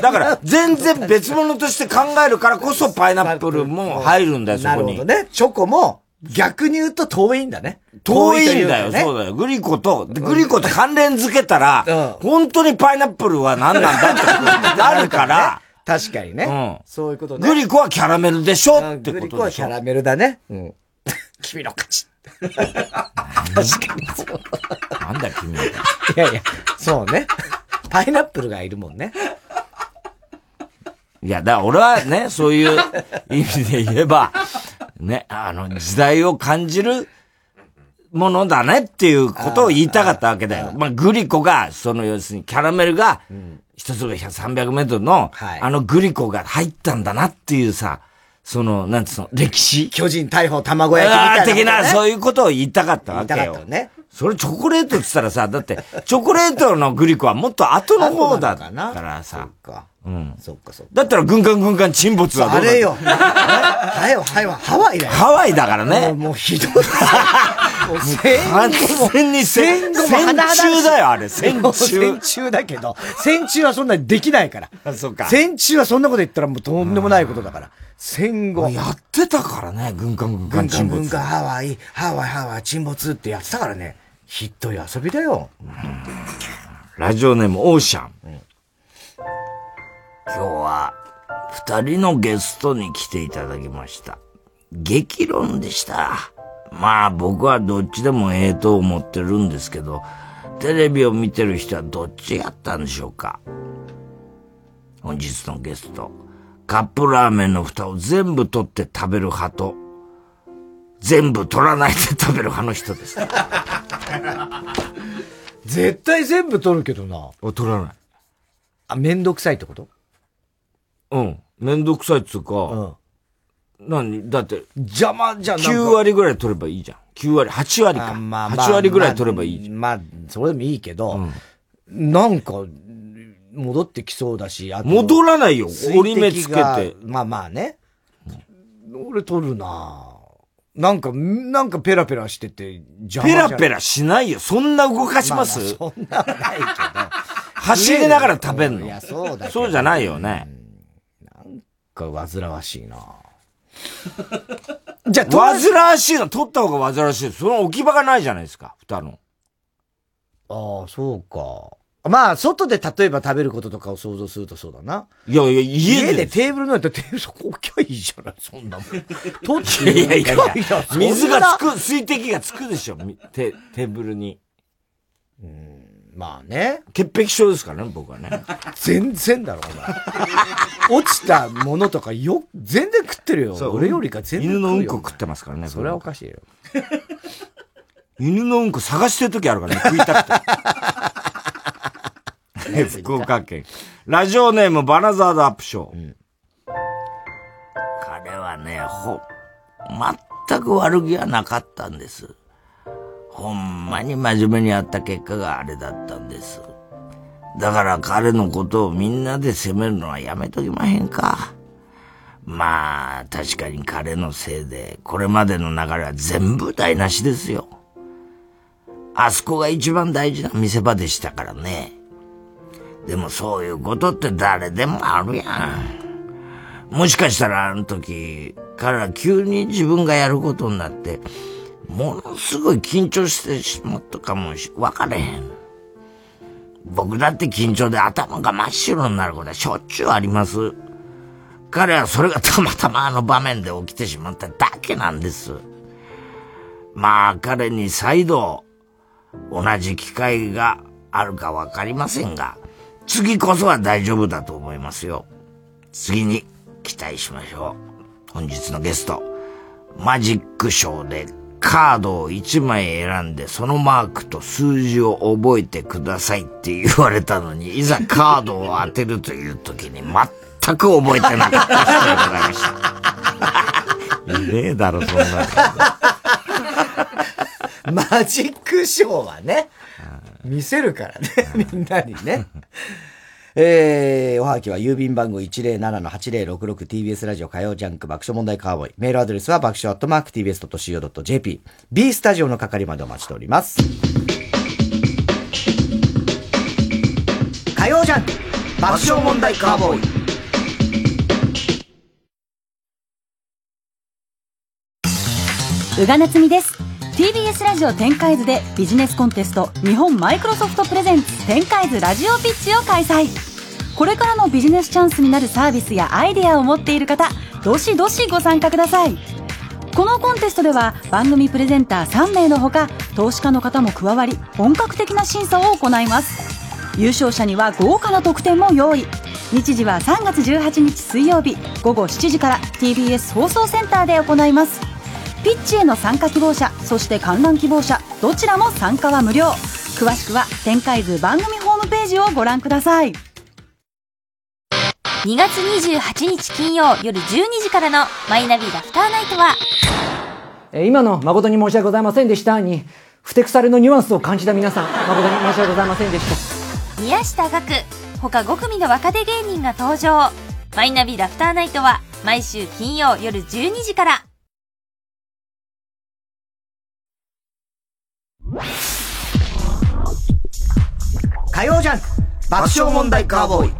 だから、全然別物として考えるからこそパイナップルも入るんだよ、そこに。なるほどね。チョコも、逆に言うと遠いんだね。遠いんだよ、そうだよ。グリコと、グリコと関連付けたら、うん、本当にパイナップルは何なんだってなるから、確かにね。うん。そういうことね。グリコはキャラメルでしょ、ってことでしょ。グリコはキャラメルだね。うん。君の勝ち。確かにそう。なんだ君のいやいや、そうね。パイナップルがいるもんね。いや、だから俺はね、そういう意味で言えば、ね、あの、時代を感じるものだねっていうことを言いたかったわけだよ。まあ、グリコが、その要するにキャラメルが、一粒300メートルの、あのグリコが入ったんだなっていうさ、その、なんつうの、歴史？巨人逮捕卵焼きみたいな、ね。的な、そういうことを言いたかったわけよ。言いたかったね。それチョコレートって言ったらさ、だって、チョコレートのグリコはもっと後の方だからさ。か。うん。そっかそっか。だったら軍艦軍艦沈没はどうあれよ。はよ、はよ、ハワイだよ。ハワイだからね。もうひどい。完全に戦後戦中だよ、あれ。戦中。戦中だけど、戦中はそんなにできないから。あ、そうか。戦中はそんなこと言ったらもうとんでもないことだから。戦後。やってたからね、軍艦軍艦沈没。軍艦ハワイ、ハワイ、ハワイ沈没ってやってたからね。ひどい遊びだよ。ラジオネームオーシャン。うん、今日は二人のゲストに来ていただきました。激論でした。まあ僕はどっちでもええと思ってるんですけど、テレビを見てる人はどっちやったんでしょうか本日のゲスト、カップラーメンの蓋を全部取って食べる派と、全部取らないで食べる派の人です。絶対全部取るけどな。取らない。あ、めんどくさいってこと？うん。めんどくさいっつうか、うん。何？だって、邪魔じゃん。9割ぐらい取ればいいじゃん。9割、8割か。まあまあ、8割ぐらい取ればいいじゃん。まあ、まあ、それでもいいけど、うん、なんか、戻ってきそうだし、あと戻らないよ。折り目つけて。まあまあね。俺取るななんか、なんかペラペラしてて、ペラペラしないよ。そんな動かします、まあ、そんなはないけど。走りながら食べんの。いや、そうだそうじゃないよね。なんか煩わしいな じゃあ、煩わしいの取った方が煩わしい。その置き場がないじゃないですか、蓋の。ああ、そうか。まあ、外で例えば食べることとかを想像するとそうだな。いやいや、家で。家でテーブルのやったらテーブルそこ置きゃいいじゃない、そんなもん。取っていやいやいや水がつく、水滴がつくでしょ、テテーブルに。うん、まあね。潔癖症ですからね、僕はね。全然だろ、お前。落ちたものとかよ、全然食ってるよ。俺よりか全然犬のうんこ食ってますからね。それはおかしいよ。犬のうんこ探してる時あるからね、食いたくて。福岡県。ラジオネームバナザードアップショー。うん、彼はね、ほ、全く悪気はなかったんです。ほんまに真面目にやった結果があれだったんです。だから彼のことをみんなで責めるのはやめときまへんか。まあ、確かに彼のせいで、これまでの流れは全部台無しですよ。あそこが一番大事な見せ場でしたからね。でもそういうことって誰でもあるやん。もしかしたらあの時、彼は急に自分がやることになって、ものすごい緊張してしまったかもし、わかれへん。僕だって緊張で頭が真っ白になることはしょっちゅうあります。彼はそれがたまたまあの場面で起きてしまっただけなんです。まあ彼に再度同じ機会があるかわかりませんが、次こそは大丈夫だと思いますよ。次に期待しましょう。本日のゲスト、マジックショーでカードを1枚選んでそのマークと数字を覚えてくださいって言われたのに、いざカードを当てるという時に全く覚えてなかった人でございました。ねえだろ、そんな。マジックショーはね、見せるからね、みんなにね。えー、おはぎは郵便番号 107-8066TBS ラジオ火曜ジャンク爆笑問題カーボーイ。メールアドレスは爆笑アットマーク TBS.CO.JP。B スタジオの係までお待ちしております。火曜ジャンク爆笑問題カーボーイ。宇賀なつみです。TBS ラジオ展開図でビジネスコンテスト日本マイクロソフトプレゼンツ展開図ラジオピッチを開催。これからのビジネスチャンスになるサービスやアイデアを持っている方どしどしご参加ください。このコンテストでは番組プレゼンター3名のほか投資家の方も加わり本格的な審査を行います。優勝者には豪華な特典も用意。日時は3月18日水曜日午後7時から TBS 放送センターで行います。ピッチへの参加希望者そして観覧希望者どちらも参加は無料。詳しくは展開図番組ホームページをご覧ください。2月28日金曜夜12時からのマイナビラフターナイトは今の誠に申し訳ございませんでした。にふてくされのニュアンスを感じた皆さん誠に申し訳ございませんでした。宮下岳他5組の若手芸人が登場。マイナビラフターナイトは毎週金曜夜12時から火曜ジャンク爆笑問題カーボーイ。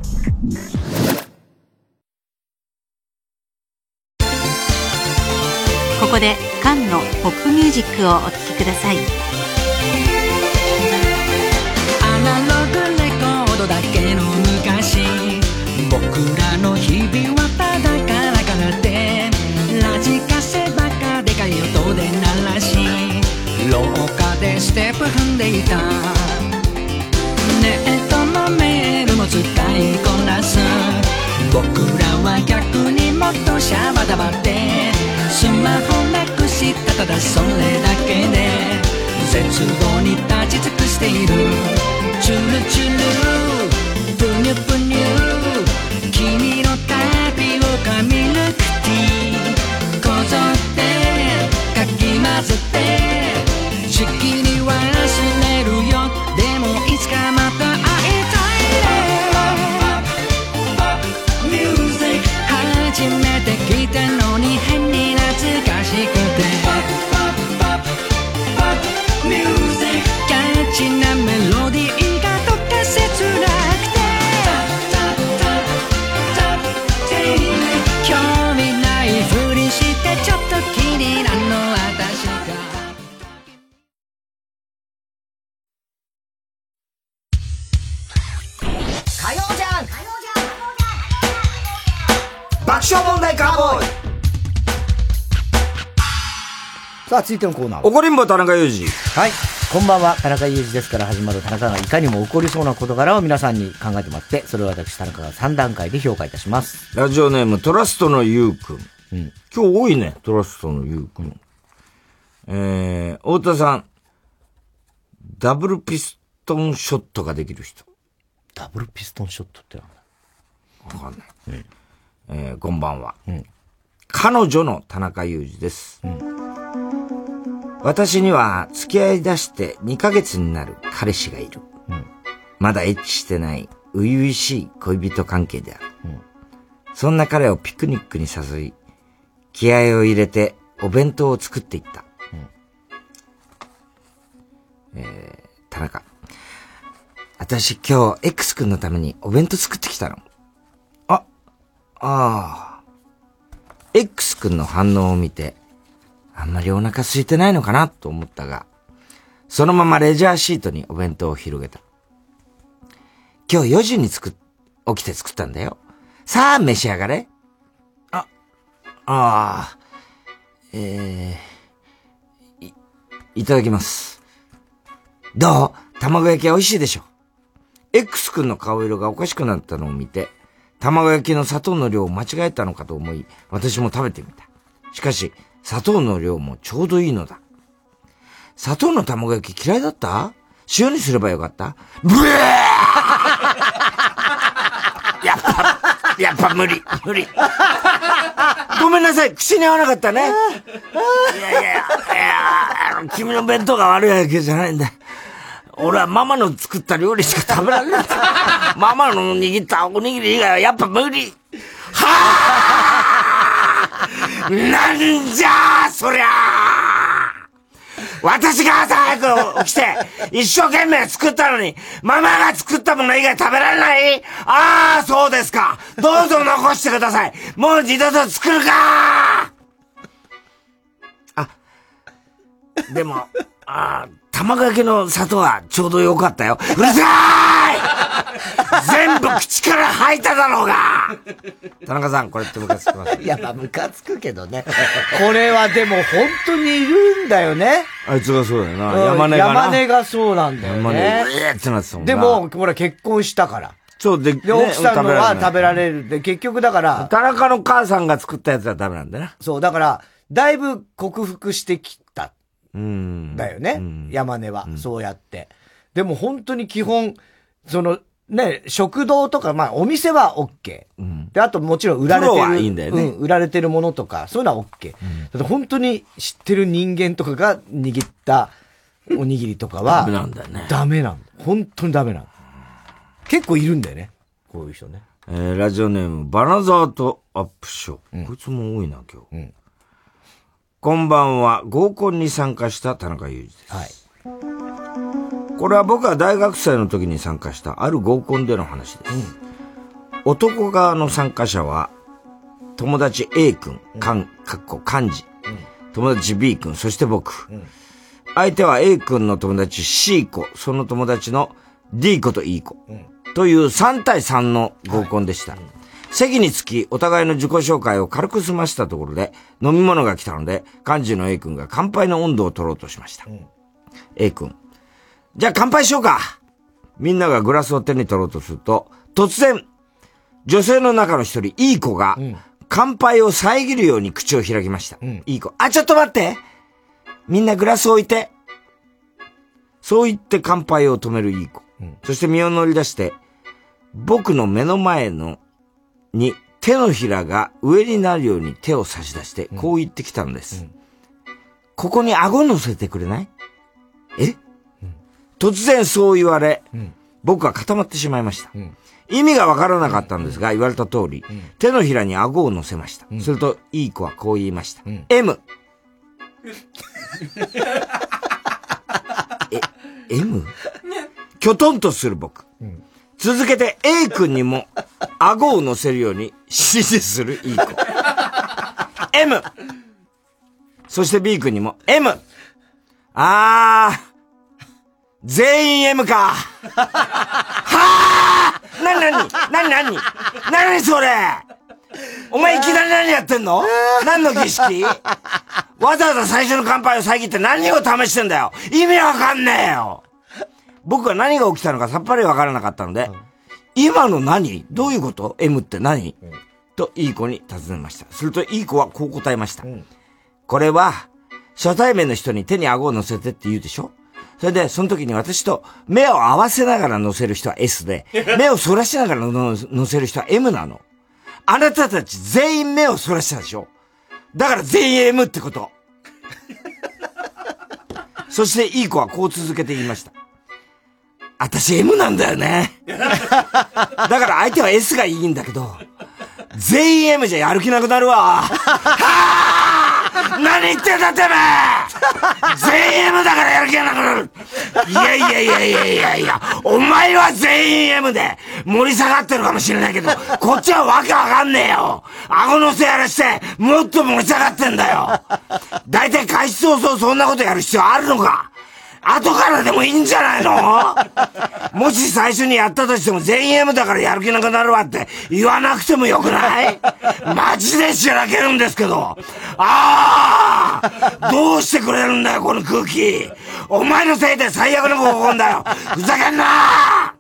ここでカンのポップミュージックをお聴きください。アナログレコードだけのただそれだけで絶望に立ち尽くしている。チュルチュルプニュプニュ君のタピオカミルクティーこぞってかき混ぜてさあ、続いてのコーナーは。怒りんぼ田中裕二。はい。こんばんは、田中裕二ですから始まる田中がいかにも起こりそうな事柄を皆さんに考えてもらって、それを私、田中が3段階で評価いたします。ラジオネーム、トラストのゆうくん。今日多いね、トラストのゆうくん。えー、太田さん、ダブルピストンショットができる人。ダブルピストンショットってわかんない。えー、こんばんは。彼女の田中裕二です。私には付き合い出して2ヶ月になる彼氏がいる。まだエッチしてない初々しい恋人関係である。そんな彼をピクニックに誘い、気合を入れてお弁当を作っていった。えー、田中。私今日 X 君のためにお弁当作ってきたの。あ、ああ。X 君の反応を見て、あんまりお腹空いてないのかなと思ったが、そのままレジャーシートにお弁当を広げた。今日4時に作っ、起きて作ったんだよ。さあ、召し上がれ。あ、ああ、えー、い、いただきます。どう？卵焼きは美味しいでしょ X 君の顔色がおかしくなったのを見て、卵焼きの砂糖の量を間違えたのかと思い、私も食べてみた。しかし、砂糖の量もちょうどいいのだ。砂糖の卵焼き嫌いだった？塩にすればよかった？ブエー やっぱ、やっぱ無理、無理。ごめんなさい、口に合わなかったね。いやいや、いや、君の弁当が悪いわけじゃないんだ。俺はママの作った料理しか食べられない。ママの握ったおにぎり以外はやっぱ無理。はあなんじゃあそりゃあ私が朝早く起きて、一生懸命作ったのに、ママが作ったもの以外食べられないああ、そうですか。どうぞ残してください。もう二度と作るかあ、でも、ああ、卵焼きの砂糖はちょうどよかったよ。うるさい全部口から吐いただろうが田中さん、これってムカつきます？いや、まあ、ムカつくけどね。これはでも本当にいるんだよね。あいつがそうだよな。うん山根がな。山根がそうなんだよ山根、ね。えーってなってたもんなでも、ほら、結婚したから。そうで、で、奥さんのは食べられれる。で、結局だから。田中の母さんが作ったやつはダメなんだよな。そう、だから、だいぶ克服してきた。うん。だよね。山根は、そうやって。でも本当に基本、その、ね、食堂とか、まあ、お店は OK。で、あともちろん売られてる。いいんだよねうん、売られてるものとか、そういうのは OK。だって本当に知ってる人間とかが握ったおにぎりとかは、ダメなんだよねダメなんだ。本当にダメなんだ。結構いるんだよね。こういう人ね。えー、ラジオネーム、バナザートアップショー。こいつも多いな、今日。こんばんは、合コンに参加した田中裕二です。はい。これは僕が大学生の時に参加したある合コンでの話です。男側の参加者は、友達 A 君、かん、かっこ漢字。友達 B 君、そして僕。相手は A 君の友達 C 子、その友達の D 子と E 子。という3対3の合コンでした。席につき、お互いの自己紹介を軽く済ましたところで、飲み物が来たので、漢字の A 君が乾杯の温度を取ろうとしました。A 君。じゃあ乾杯しようかみんながグラスを手に取ろうとすると、突然、女性の中の一人、いい子が、乾杯を遮るように口を開きました。いい子。あ、ちょっと待ってみんなグラスを置いて。そう言って乾杯を止めるいい子。そして身を乗り出して、僕の目の前の、に手のひらが上になるように手を差し出して、こう言ってきたのです。ここに顎乗せてくれない？え、突然そう言われ、僕は固まってしまいました。意味がわからなかったんですが、言われた通り、手のひらに顎を乗せました。すると、いい子はこう言いました。M。え、M? きょとんとする僕。続けて A 君にも顎を乗せるように指示するいい子。M! そして B 君にも M! あー、全員 M か。はぁなになになになになにそれお前いきなり何やってんの？何の儀式？わざわざ最初の乾杯を遮って何を試してんだよ意味わかんねえよ僕は何が起きたのかさっぱりわからなかったので、今の何？どういうこと ?M って何、と、いい子に尋ねました。すると、いい子はこう答えました。これは、初対面の人に手に顎を乗せてって言うでしょ？それで、その時に私と目を合わせながら乗せる人は S で、目を反らしながら乗せる人は M なの。あなたたち全員目を反らしたでしょ？だから全員 M ってこと。そして、いい子はこう続けて言いました。私 M なんだよね。だから相手は S がいいんだけど、全員 M じゃやる気なくなるわ。何言ってんだてめえ全員 M だからやる気がなくなるいやいやいやいやいやいや、お前は全員 M で盛り下がってるかもしれないけど、こっちはわけわかんねえよ顎のせやらして、もっと盛り下がってんだよ大体開始早々そんなことやる必要あるのか後からでもいいんじゃないの？もし最初にやったとしても全員 M だからやる気なくなるわって言わなくてもよくない？マジでしらけるんですけど。ああどうしてくれるんだよ、この空気。お前のせいで最悪の合コンだよ。ふざけんな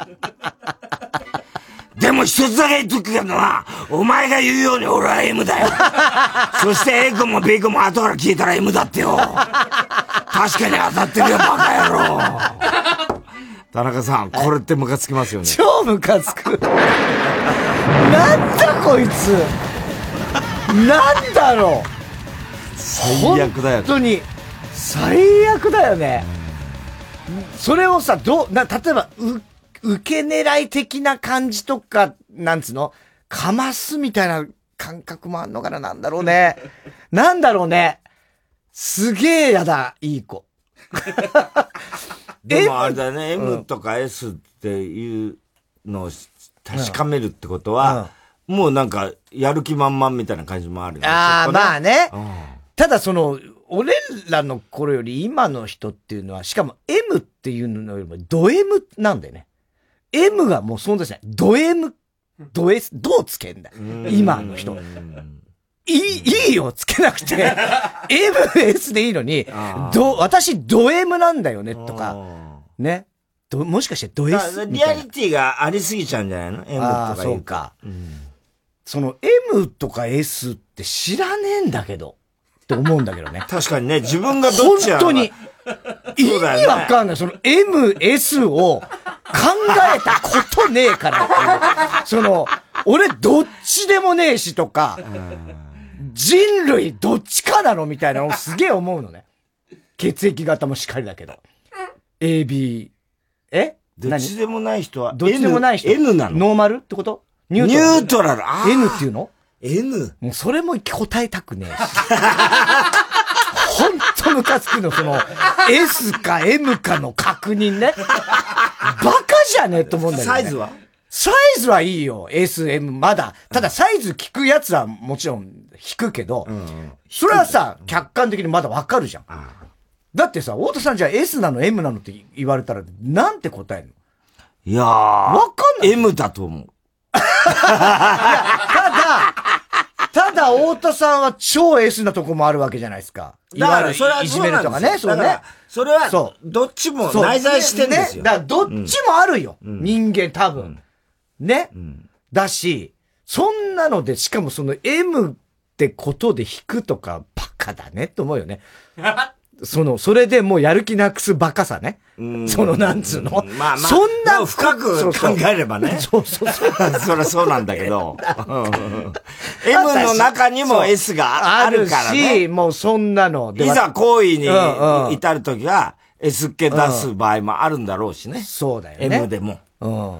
でも一つだけ言っとくけどな、お前が言うように俺は M だよ。そして A 君も B 君も後から聞いたら M だってよ。確かに当たってるよ、バカ野郎。田中さん、これってムカつきますよね。超ムカつく。なんだこいつ。なんだろう。最悪だよ。本当に、最悪だよね。それをさ、どう、な、例えば、う、受け狙い的な感じとか、なんつうの？かますみたいな感覚もあんのかななんだろうね。なんだろうね。すげえやだ、いい子。でもあれだね、M とか S っていうのを確かめるってことは、もうなんか、やる気満々みたいな感じもあるよね。ああ、まあね。ただその、俺らの頃より今の人っていうのは、しかも M っていうのよりもド M なんだよね。M がもう存在しない。ド M、ド S、どうつけんだよ。今の人。いい、いいよ、つけなくて。MS でいいのに、ど、私、ド M なんだよね、とか。ね。ど、もしかしてド S? リアリティがありすぎちゃうんじゃないの ?M とかそうか。その M とか S って知らねえんだけど。って思うんだけどね。確かにね、自分がどっち本当に。意味わかんない。その M、S を考えたことねえからっていう。その、俺どっちでもねえしとか、人類どっちかなのみたいなのをすげえ思うのね。血液型もしっかりだけど。AB、え？どっちでもない人は、どっちでもない人。N なの？ノーマルってこと？ニュートラル？あ N っていうの ?N? もうそれも答えたくねえし。ほんとムカつくの、その、S か M かの確認ね。バカじゃねえと思うんだよね。サイズは？サイズはいいよ。S、M、まだ。ただサイズ聞くやつはもちろん引くけど、それはさ、客観的にまだわかるじゃん。だってさ、太田さんじゃあ S なの M なのって言われたら、なんて答えるの？いやー。わかんない。M だと思う。ただ、ただ、太田さんは超 S なとこもあるわけじゃないですか。だから、それはいじめるとかね、そうね。それは、そどっちも内在してんですよ。ね、だから、どっちもあるよ。人間多分。ね、だし、そんなので、しかもその M ってことで引くとか、バカだねって思うよね。その、それでもうやる気なくすバカさね。その、なんつうの？まあまあ、そんな深く考えればね。そうそうそう。そりゃそうなんだけど。M の中にも S があるからね。し、もうそんなの。いざ行為に至るときは、S っ気出す場合もあるんだろうしね。そうだよね。M でも。うん。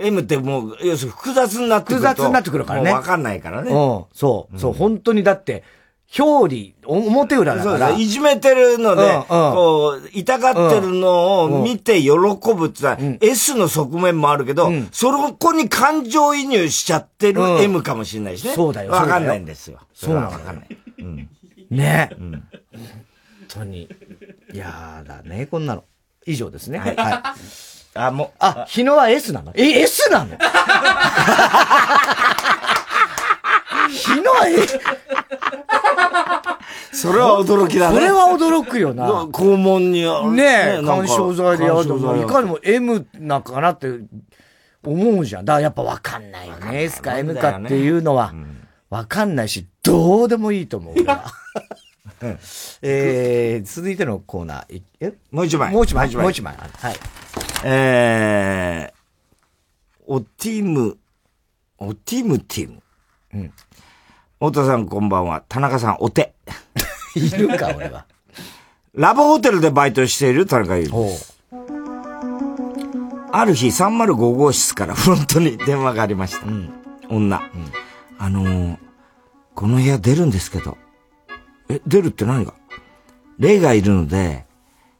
M ってもう、要するに複雑になってくると。複雑になってくるからねわかんないからね。うん。そう。そう、本当にだって、表裏、表裏だから。そうですいじめてるので、うんうんこう、痛がってるのを見て喜ぶってのは、S の側面もあるけど、そこに感情移入しちゃってるうん M かもしれないしね。そうだよわかんないんですよ。そうなのわかんない。うん。ね。本当に。いやだね、こんなの。以上ですね。はい。あ、もう。あ、日野は S なの？え、S なの？日 それは驚きだね。それは驚くよな。肛門には。ねえ、なんか干渉剤でやると、いかにも M なんかなって思うじゃん。だからやっぱわかんないよね。S か M かっていうのは、わかんないし、どうでもいいと思う。えー、続いてのコーナー、いえ？もう一枚。もう一枚、もう一枚。はい。えー、おティム、おティムティム。うん。太田さんこんばんは。田中さんお手。いるか、俺は。ラブホテルでバイトしている田中裕二です。ある日305号室から フロントに電話がありました。女。あのーこの部屋出るんですけど。え、出るって何が？霊がいるので、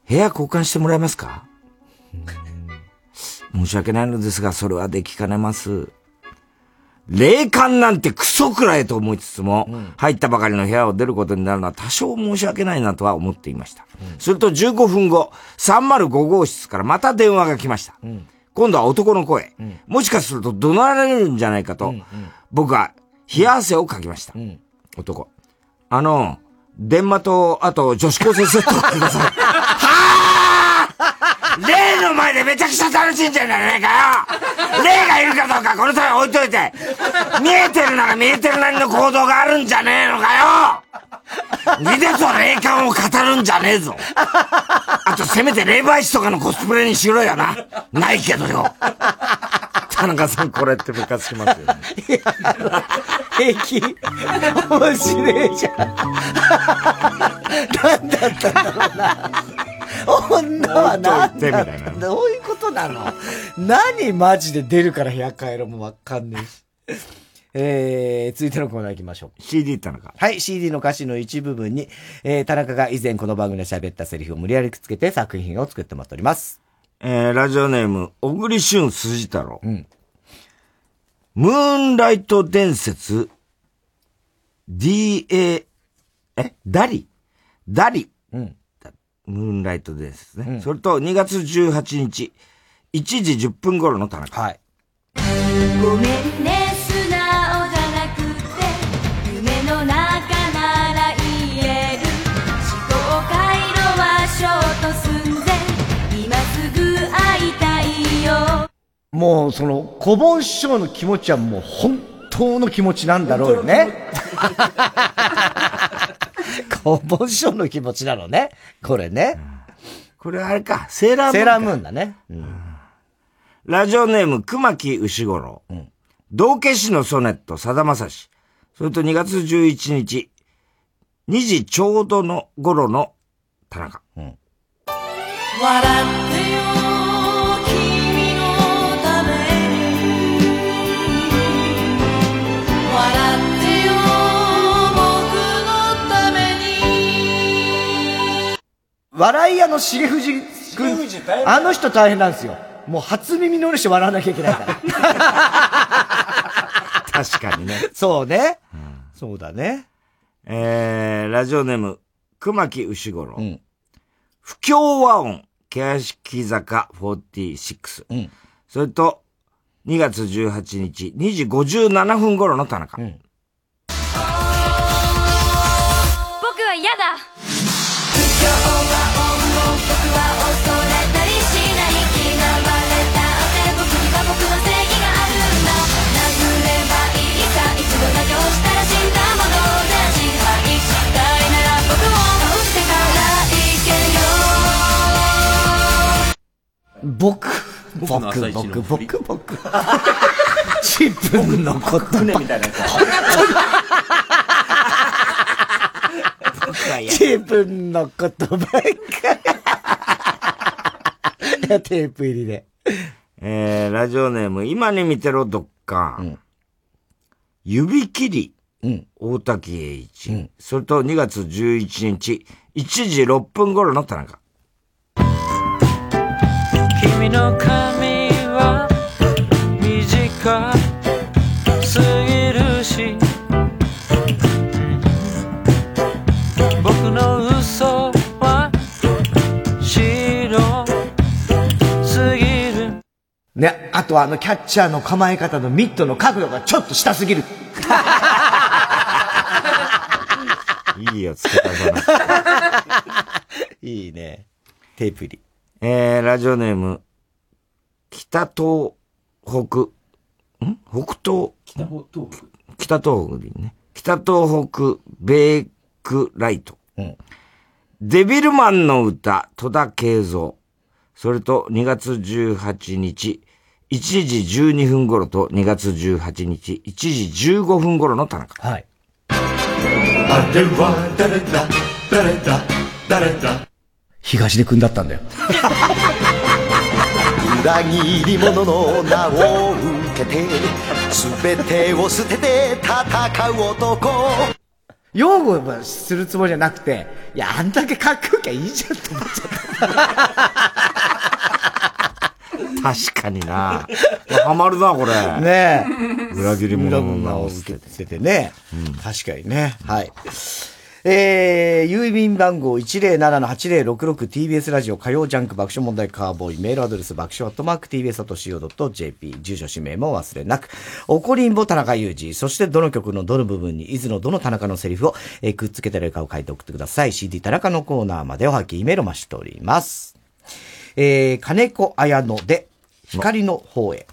部屋交換してもらえますか？申し訳ないのですが、それはできかねます。霊感なんてクソくらいと思いつつも、入ったばかりの部屋を出ることになるのは多少申し訳ないなとは思っていました。すると15分後、305号室からまた電話が来ました。今度は男の声。もしかすると怒鳴られるんじゃないかと、僕は冷や汗をかきました。男。あの、電話と、あと女子高生セットをください。の前でめちゃくちゃ楽しんじゃうんじゃねえかよ。霊がいるかどうかこの際置いといて。見えてるなら見えてるなりの行動があるんじゃねえのかよ。二度と霊感を語るんじゃねえぞ。あとせめて霊媒師とかのコスプレにしろよな。ないけどよ。田中さんこれって部活しますよね。平気。面白いじゃん。なんだったんだろうな。女はなん置いといてみたいだなどういうことなの？何マジで出るから部屋帰ろうもわかんねえし。えー、続いてのコーナー行きましょう。CD 田中。はい、CD の歌詞の一部分に、えー、田中が以前この番組で喋ったセリフを無理やりくっつけて作品を作ってもらっております。えー、ラジオネーム、小栗旬筋太郎。ムーンライト伝説、DA、え、ダリ？ダリ。うん。ムーンライト伝説ね。それと2月18日、1時10分頃の田中。はい。ごめんもう、その、小盆師匠の気持ちはもう本当の気持ちなんだろうよね。小盆師匠の気持ちなのね。これね。これあれか、セーラームーンか。セーラームーンだね。ラジオネーム、熊木牛五郎。道化師のソネット、さだまさし。それと2月11日、2時ちょうどの頃の田中。笑って笑い屋の重藤君、あの人大変なんですよ。もう初耳のして笑わなきゃいけないから。確かにね。そうね。そうだね。えー、ラジオネーム、熊木牛五郎。不協和音、欅坂46。それと、2月18日、2時57分頃の田中。僕は嫌だ僕、僕僕、僕、僕、僕。自分のこと。船みたいなやつ。自分のことばっかテープ入りで。えー、ラジオネーム、今に見てろ、どっか。指切り、大滝栄一、それと2月11日、1時6分頃の田中。君の髪は短すぎるし僕の嘘は白すぎるね、あとはあのキャッチャーの構え方のミットの角度がちょっと下すぎる。いいよ、付け足さなくて。いいね。テープ入り。えー、ラジオネーム、北東北、ん？北東北東北。北東北ね。北東北ベークライト。デビルマンの歌、戸田慶三。それと2月18日、1時12分頃と2月18日、1時15分頃の田中。はい。あれは誰だ誰だ誰だ東出くんだったんだよ。裏切り者の名を受けて全てを捨てて戦う男擁護はするつもりじゃなくて、いや、あんだけかっこよきゃいいじゃんって思っちゃっ確かにな。ハマるな、これ。た。ねえ。裏切り者の名をを捨てててね。確かにね。はい。えー、郵便番号 107-8066TBS ラジオ火曜ジャンク爆笑問題カーボーイメールアドレス爆笑アットマーク TBS.CO.JP 住所氏名も忘れなく。怒りんぼ田中裕二そしてどの曲のどの部分に伊豆のどの田中のセリフを、えーくっつけてるかを書いて送ってください。CD 田中のコーナーまでおはきメールを待ちしております。えー、金子綾乃で光の方へ。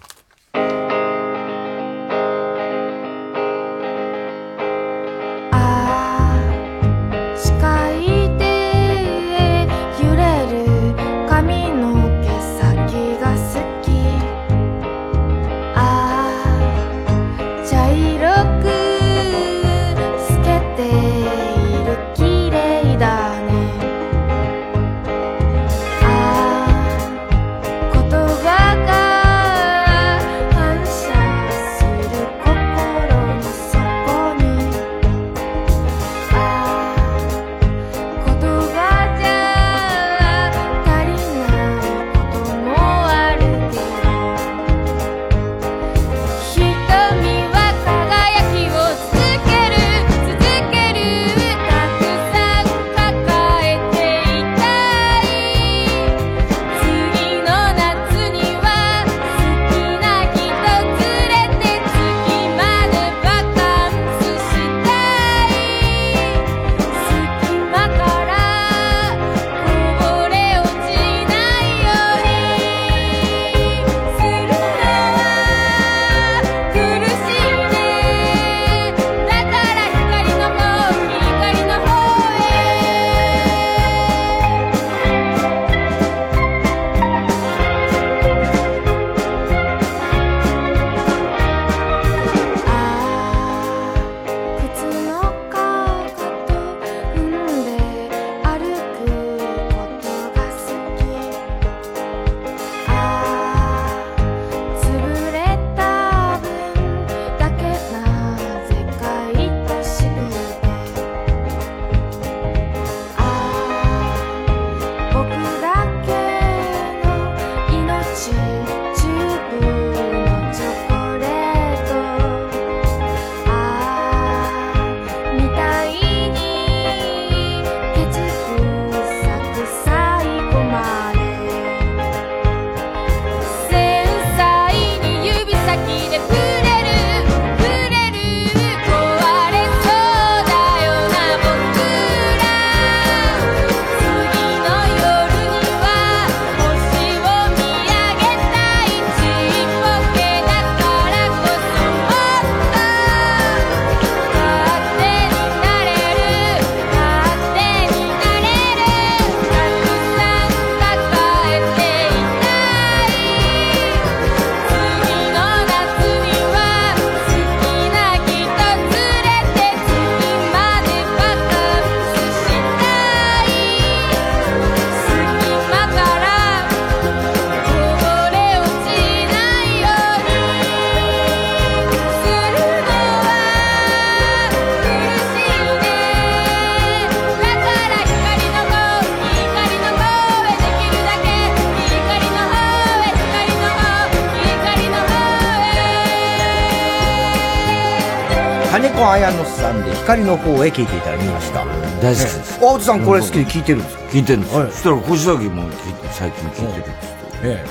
で光の方へ聞いていただきました。大好きです。大津さんこれ好きで聞いてるんですか？聞いてるんですよ。そしたら、小崎も最近聞いてるっつって。え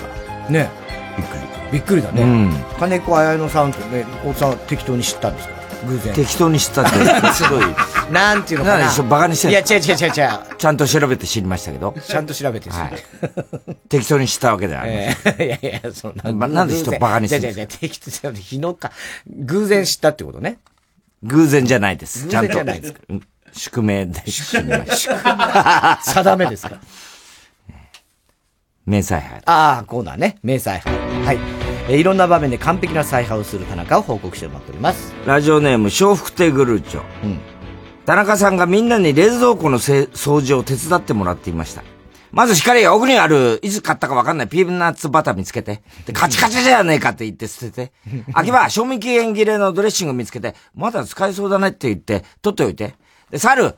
え。ねびっくり。びっくりだね。うん金子綾乃さんってね、大津さんは適当に知ったんですか？偶然。適当に知ったって、すごい。なんていうのかな。なんでしょバカにしてんいや、の違う違う違う違う。ちゃんと調べて知りましたけど。ちゃんと調べてはい。適当に知ったわけではありません。えーいやいや、そんな。まなんで人バカにするん違う違う違う、適当じゃ日のか。偶然知ったってことね。偶然じゃないです。偶ちゃんと宿命で知りました。定めですか。名采配。ああ、コーナーね。名采配。はい。えーいろんな場面で完璧な采配をする田中を報告してもらっております。ラジオネーム、笑福亭グルーチョ。田中さんがみんなに冷蔵庫のせ掃除を手伝ってもらっていました。まず光が奥にある、いつ買ったかわかんないピーナッツバター見つけて、で、カチカチじゃねえかって言って捨てて、秋葉、賞味期限切れのドレッシング見つけて、まだ使えそうだねって言って、取っておいて。で、猿、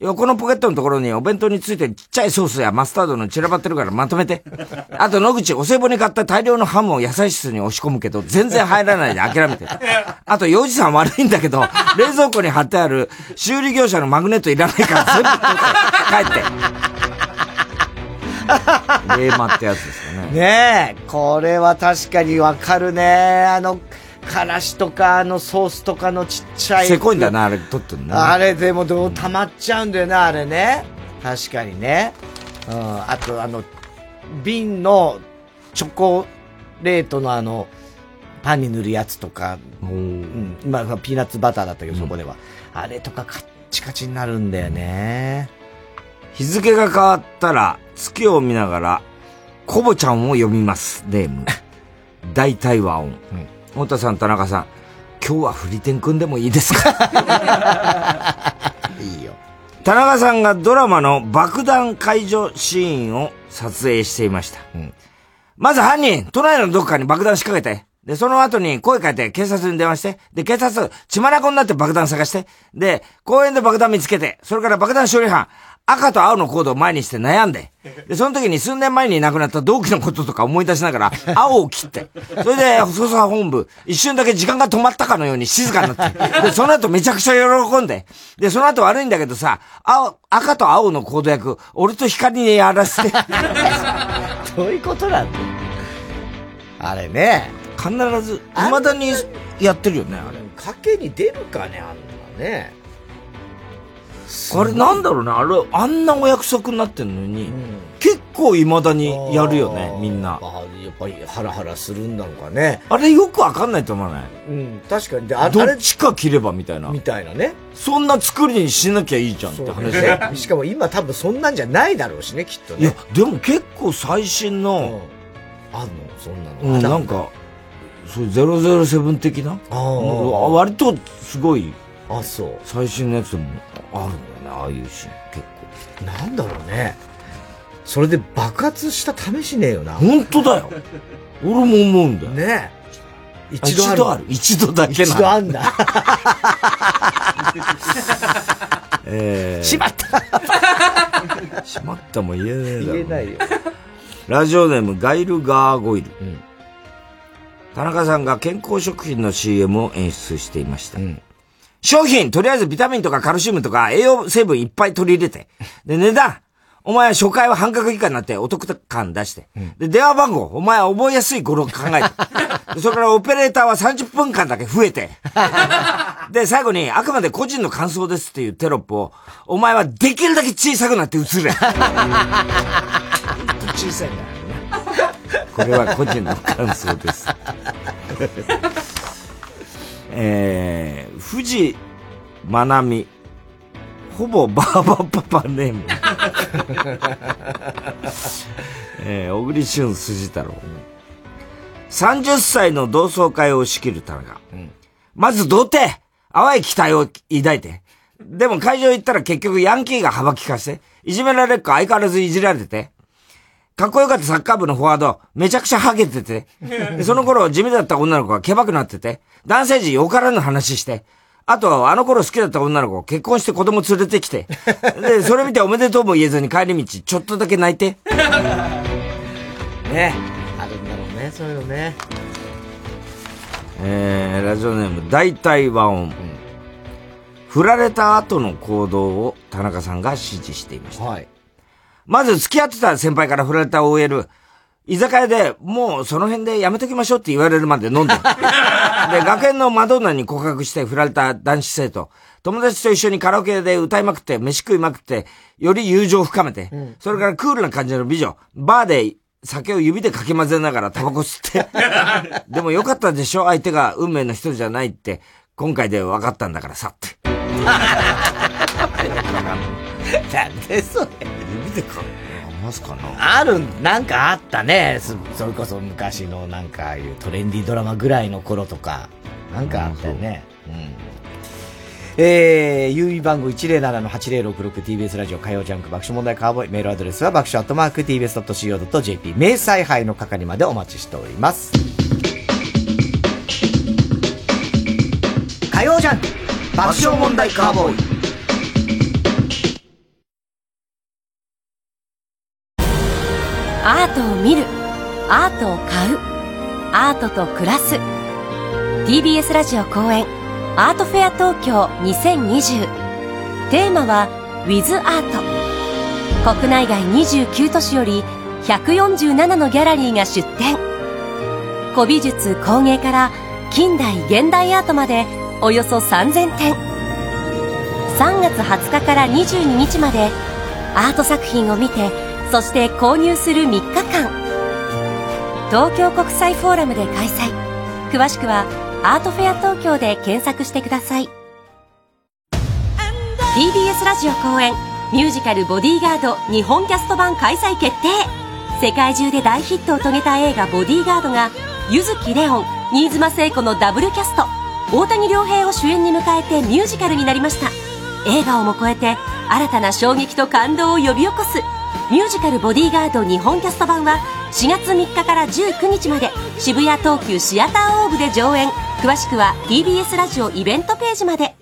横のポケットのところにお弁当についてちっちゃいソースやマスタードの散らばってるからまとめて。あと野口、お歳暮に買った大量のハムを野菜室に押し込むけど、全然入らないで諦めて。あと、幼児さん悪いんだけど、冷蔵庫に貼ってある修理業者のマグネットいらないから全部帰って。レーマってやつですよね。ねえ、これは確かにわかるね。あの、からしとか、あのソースとかのちっちゃい。せこいんだな、あれ取ってんの。あれでもどう溜まっちゃうんだよな、あれね。確かにね。うん、あとあの、瓶のチョコレートのあの、パンに塗るやつとか、うん、まあピーナッツバターだったけど、そこでは。あれとかカッチカチになるんだよね。日付が変わったら、月を見ながら、コボちゃんを読みます。ネーム。大体和音。太田さん、田中さん、今日はフリテン君でもいいですか？いいよ。田中さんがドラマの爆弾解除シーンを撮影していました。まず犯人、都内のどこかに爆弾仕掛けて、で、その後に声かけて警察に電話して、で、警察、血まなこになって爆弾探して、で、公園で爆弾見つけて、それから爆弾処理班、赤と青のコードを前にして悩んで、で、その時に数年前に亡くなった同期のこととか思い出しながら、青を切って、それで、捜査本部、一瞬だけ時間が止まったかのように静かになって、で、その後めちゃくちゃ喜んで、で、その後悪いんだけどさ、青、赤と青のコード役、俺と光にやらせて。どういうことなんだよ。あれね。必ず、未だにやってるよね、あれ。賭けに出るかね、あんなね。あれなんだろうね、あれ、あんなお約束になってんのに、結構未だにやるよね、みんな。あやっぱりハラハラするんだのかね。あれよくわかんないと思わない？うん、確かに。で、あどっちか切ればみたいな。みたいなね。そんな作りにしなきゃいいじゃんって話だよ。しかも今多分そんなんじゃないだろうしね、きっとね。いや、でも結構最新の、あんの？そんなの。うん、なんか、そういう007的な？ああうん割とすごい、あ、そう。最新のやつでもあるんだよね、ああいうシーン結構。なんだろうね。それで爆発した試しねえよな。本当だよ。俺も思うんだよ。ねえ。一度ある。一度だけな一度あんだ。えー、しまったしまったも言えねえだろ。言えないよ。ラジオネームガイルガーゴイル。田中さんが健康食品の CM を演出していました。商品、とりあえずビタミンとかカルシウムとか栄養成分いっぱい取り入れて。で、値段。お前は初回は半額以下になってお得感出して。で、電話番号。お前は覚えやすい語呂考えて。でそれからオペレーターは30分間だけ増えて。で、最後に、あくまで個人の感想ですっていうテロップを、お前はできるだけ小さくなって映れ。小さいんだよね。これは個人の感想です。えー、藤まなみ、ほぼバーバパパネーム。えー、小栗旬筋太郎。30歳の同窓会を仕切る田中。まず童貞淡い期待を抱いて。でも会場行ったら結局ヤンキーが幅利かして、いじめられっ子相変わらずいじられてて、かっこよかったサッカー部のフォワード、めちゃくちゃハゲてて、でその頃地味だった女の子がケバくなってて、男性陣よからぬ話して、あと、あの頃好きだった女の子、結婚して子供連れてきて、で、それ見ておめでとうも言えずに帰り道、ちょっとだけ泣いて。ねあるんだろうね、そういうのね。えー、ラジオネーム、大体和音。振られた後の行動を田中さんが指示していました。まず付き合ってた先輩から振られた OL、居酒屋で、もうその辺でやめときましょうって言われるまで飲んで。で、学園のマドンナに告白して振られた男子生徒。友達と一緒にカラオケで歌いまくって、飯食いまくって、より友情を深めて、うん、それからクールな感じの美女。バーで酒を指でかき混ぜながらタバコ吸って。でもよかったでしょ？相手が運命の人じゃないって、今回で分かったんだからさって。なんでそれ指でかますかなある、なんかあったね。それこそ昔のなんかいうトレンディードラマぐらいの頃とか、なんかあったよね。うん。えー、郵便番号 107-8066TBS ラジオ火曜ジャンク爆笑問題カーボーイメールアドレスは爆笑アットマーク TBS.CO.JP 明細杯の係までお待ちしております。火曜ジャンク爆笑問題カーボーイトを見る。アートを買う。アートと暮らす。TBS ラジオ公演。アートフェア東京2020テーマは With アート。国内外29都市より147のギャラリーが出展。古美術工芸から近代現代アートまでおよそ3000点。3月20日から22日までアート作品を見てそして購入する3日間。東京国際フォーラムで開催。詳しくはアートフェア東京で検索してください。TBS ラジオ公演。ミュージカル「ボディーガード」日本キャスト版開催決定。世界中で大ヒットを遂げた映画「ボディーガード」が柚希礼音新妻聖子のダブルキャスト。大谷亮平を主演に迎えてミュージカルになりました。映画をも超えて新たな衝撃と感動を呼び起こす。ミュージカルボディーガード日本キャスト版は4月3日から19日まで渋谷東急シアターオーブで上演。詳しくは TBS ラジオイベントページまで。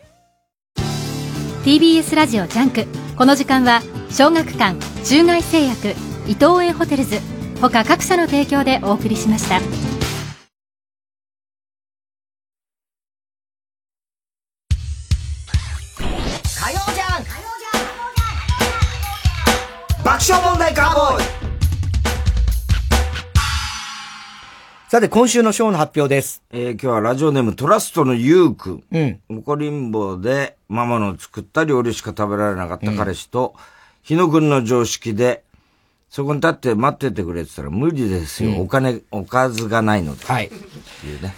TBS ラジオジャンク。この時間は小学館中外製薬伊藤園ホテルズ他各社の提供でお送りしました。さて、今週のショーの発表です。えー、今日はラジオネームトラストのユーク。うん。怒りんぼでママの作った料理しか食べられなかった彼氏と、うん、日野くんの常識で、そこに立って待っててくれって言ったら無理ですよ。うん、お金、おかずがないので。はい。いうね。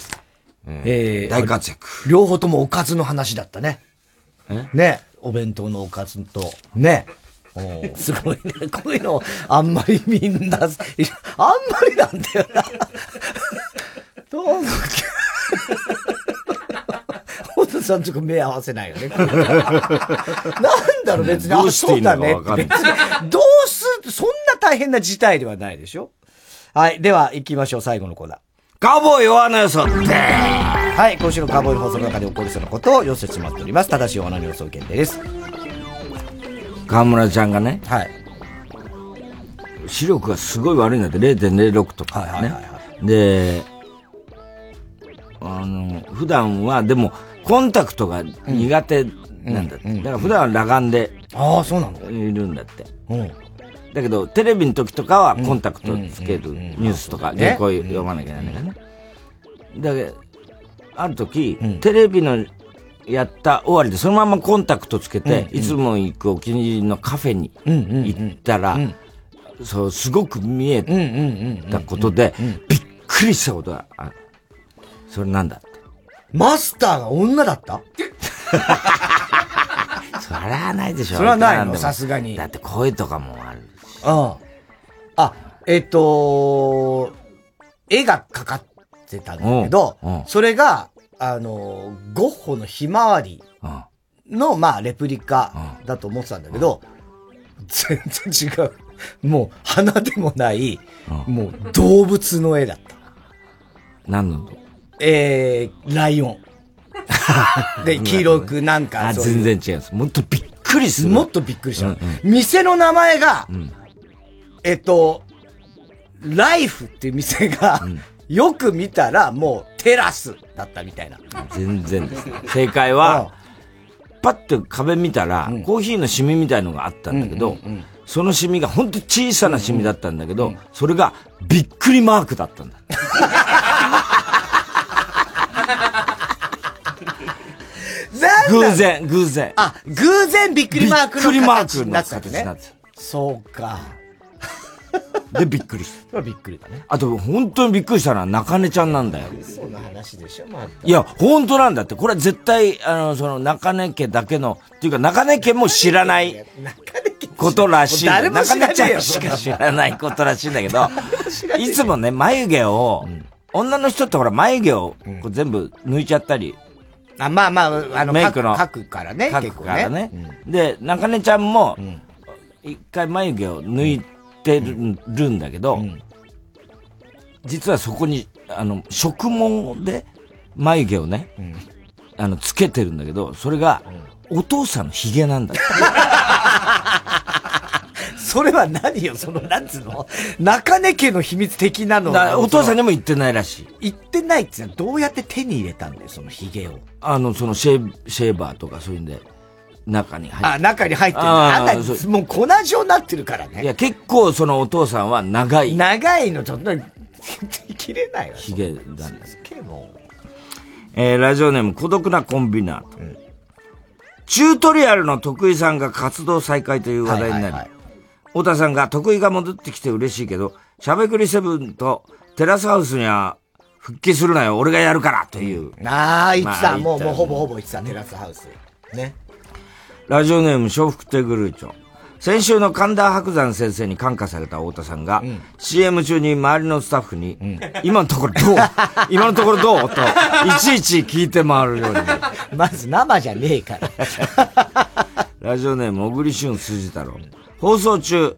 えー、大活躍。両方ともおかずの話だったね。え？ね。お弁当のおかずと、ね。すごいね。こういうの、あんまりみんな、あんまりなんだよな。どうも、本田さんとか目合わせないよね。なんだろう、別に。どうしていいのか分かんない。どうす、そんな大変な事態ではないでしょはい。では、行きましょう、最後のコーナー。カーボーイ弱な予想はい、今週のカーボーイ放送の中で起こりそうなことを寄せてしまっております。正しい弱な予想権です。河村ちゃんがね、はい。視力がすごい悪いんだって、0.06とかね。はいはいはい、で、あの、普段は、でも、コンタクトが苦手なんだって。うんうん、だから普段は裸眼で、ああ、そうなんだ。いるんだって。うん。だけど、テレビの時とかはコンタクトつけるニュースとか、原稿読まなきゃいけないんだね。だけど、ある時、テレビのやった終わりで、そのままコンタクトつけて、いつも行くお気に入りのカフェに行ったら、そう、すごく見えたことで、びっくりしたことがある。それなんだって。マスターが女だった？それはないでしょ。それはないの？さすがに。だって声とかもあるし。うん。あ、えっと、絵がかかってたんだけど、それが、あの、ゴッホのひまわりの、まあ、レプリカだと思ってたんだけど、全然違う。もう、花でもない、もう、動物の絵だった。何のえー、ライオン。で、黄色くなんかあ、全然違うんです。もっとびっくりする。もっとびっくりした。店の名前が、えっと、ライフっていう店が、よく見たらもうテラスだったみたいな。全然です、ね。正解は、パッと壁見たら、コーヒーのシミみたいのがあったんだけど、そのシミが本当小さなシミだったんだけど、それがびっくりマークだったんだ。偶然、偶然。あ、偶然びっくりマークのびっくりマークの形になった形になってそうか。で、びっくりした。びっくりだね。あと、本当にびっくりしたのは中根ちゃんなんだよ。そんな話でしょ、まあ。いや、本当なんだって。これは絶対、あの、その中根家だけの、っていうか中根家も知らないことらしい。誰も知らねえよ中根ちゃんしか知らないことらしいんだけど、いつもね、眉毛を、女の人ってほら眉毛をこう全部抜いちゃったり、あ、まあまあ、あの、メイクの。書くからね、書くからね。ね。で、中根ちゃんも、一回眉毛を抜いてるんだけど、実はそこに、あの、植毛で眉毛をね、あの、つけてるんだけど、それが、お父さんの髭なんだって。それは何よ、その、なんつうの？中根家の秘密的なのだお父さんにも言ってないらしい。言ってないっての？はどうやって手に入れたんだよ、その髭を。あの、そのシェー、シェーバーとかそういうんで、中に入って。あ、中に入ってる。あもう粉状になってるからね。いや、結構そのお父さんは長い。長いのちょっと、切れないわ。髭だね。けもえー、ラジオネーム孤独なコンビナート。チュートリアルの得意さんが活動再開という話題になり、太田さんが得意が戻ってきて嬉しいけど、しゃべくりセブンとテラスハウスには復帰するなよ、俺がやるからという。ああ、言ってた。まあもう、もうほぼほぼ。ぼ言ってた、テラスハウス。ね。ラジオネーム笑福亭グルーチョ。先週の神田伯山先生に感化された太田さんが、CM 中に周りのスタッフに、今のところどう？今のところどう？と、いちいち聞いて回るように。まず生じゃねえから。ラジオネーム、小栗旬筋太郎。放送中、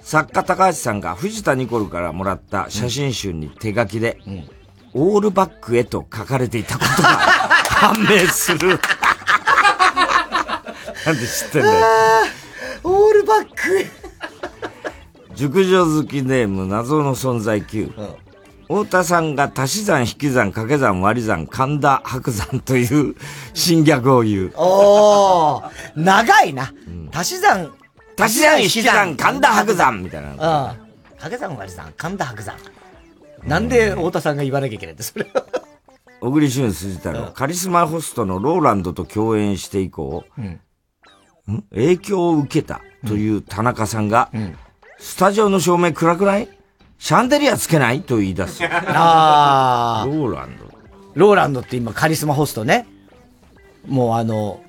作家高橋さんが藤田ニコルからもらった写真集に手書きで、オールバックへと書かれていたことが判明する。なんで知ってんだよ。オールバック熟女好きネーム謎の存在 Q。太田さんが足し算、引き算、掛け算、割り算、神田白山という新ギャグを言う。おー、長いな。足し算、足し算、引き算、神田白山みたいな。うん。掛け算割り算、神田白山。なんで太田さんが言わなきゃいけないんだ、それ。小栗旬筋太郎、カリスマホストのローランドと共演して以降、うんん影響を受けたという田中さんが、スタジオの照明暗くない？シャンデリアつけない？と言い出す。あローランド。ローランドって今カリスマホストね。もうあの、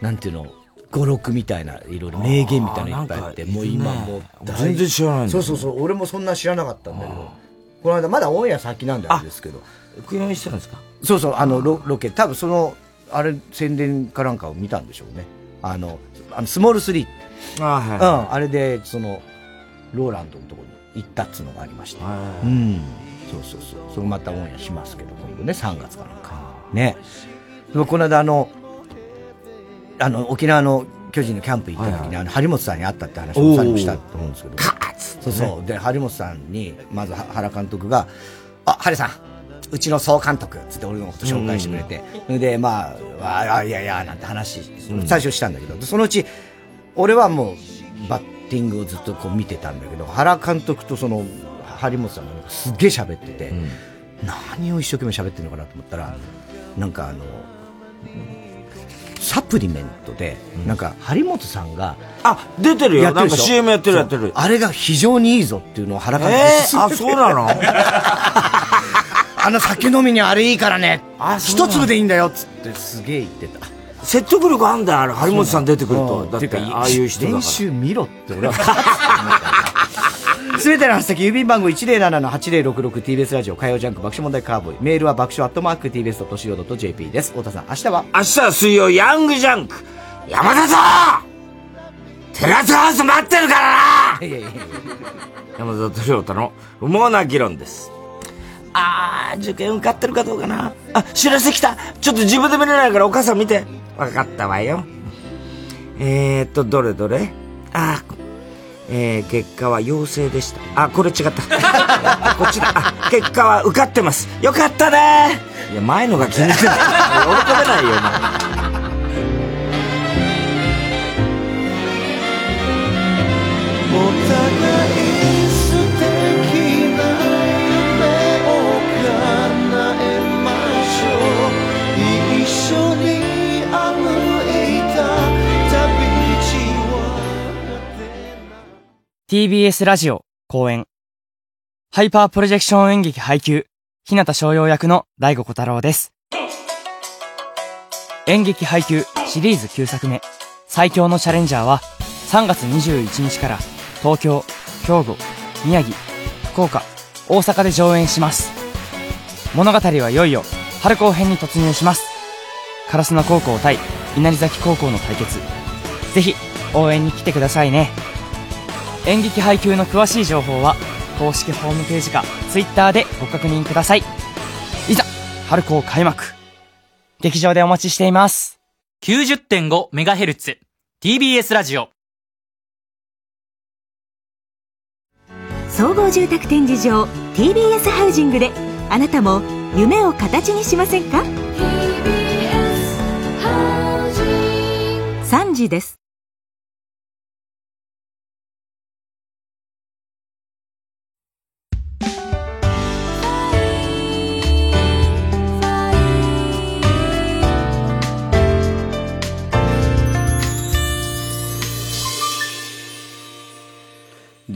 なんていうの、語録みたいな、いろいろ名言みたいなのいっぱいあって、もう今もう大全然知らないそうそうそう、俺もそんな知らなかったんだけど、この間まだオンエア先なんですけど。供養してるんですか？そうそう、あのロ、ロケ、多分その、あれ、宣伝かなんかを見たんでしょうね。あの、あのスモール3。あはいうん、あれで、その、ローランドのところに行ったっつうのがありまして。うん。そうそうそう。それまたオンエアしますけど、今度ね、3月かなんか。ね。この間あの、あの、沖縄の巨人のキャンプ行った時に、あの、張本さんに会ったって話をさにもしたと思うんですけど。そうそう。で、張本さんに、まずは原監督が、あ、ハリさん、うちの総監督つって俺のこと紹介してくれて、それで、まあ、ああ、いやいや、なんて話、うん。最初したんだけど、でそのうち、俺はもう、バッティングをずっとこう見てたんだけど、原監督とその、張本さんがすっげえ喋ってて、何を一生懸命喋ってるのかなと思ったら、なんかあの、サプリメントで、なんか、張本さんが、あ、出てるよ。なんか CM やってるやってる。あれが非常にいいぞっていうのを原監督えー？あそうなの？あの酒飲みにあれいいからね。一粒でいいんだよっつってすげえ言ってた。説得力あんだよ、あれ、張本さん出てくると。だって、ああいう人だから。練習見ろって俺は。すべての発先、郵便番号 107-8066TBS ラジオ火曜ジャンク爆笑問題カーボーイ。メールは爆笑アットマーク TBS.CO.JP です。太田さん、明日は明日は水曜、ヤングジャンク。山田さんテラスハウス待ってるからな山田亮太の不毛な議論です。あー、受験受かってるかどうかな。あ、知らせ来た。ちょっと自分で見れないからお母さん見て。わかったわよ。えーっと、どれどれ？あー、えー、結果は陽性でした。あ、これ違った。こっちだ。あ、結果は受かってます。よかったねいや、前のが気に入ってない。喜べないよ、もう。TBS ラジオ公演。ハイパープロジェクション演劇配給。日向翔陽役の大悟小太郎です。演劇配給シリーズ9作目。最強のチャレンジャーは3月21日から東京、兵庫、宮城、福岡、大阪で上演します。物語はいよいよ春高編に突入します。烏野高校対稲荷崎高校の対決。ぜひ応援に来てくださいね。演劇配給の詳しい情報は公式ホームページか Twitter でご確認ください。いざ春高開幕。劇場でお待ちしています。90.5MHz TBS ラジオ。総合住宅展示場 TBS ハウジングであなたも夢を形にしませんか？3時です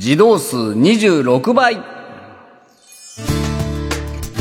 自動数26倍。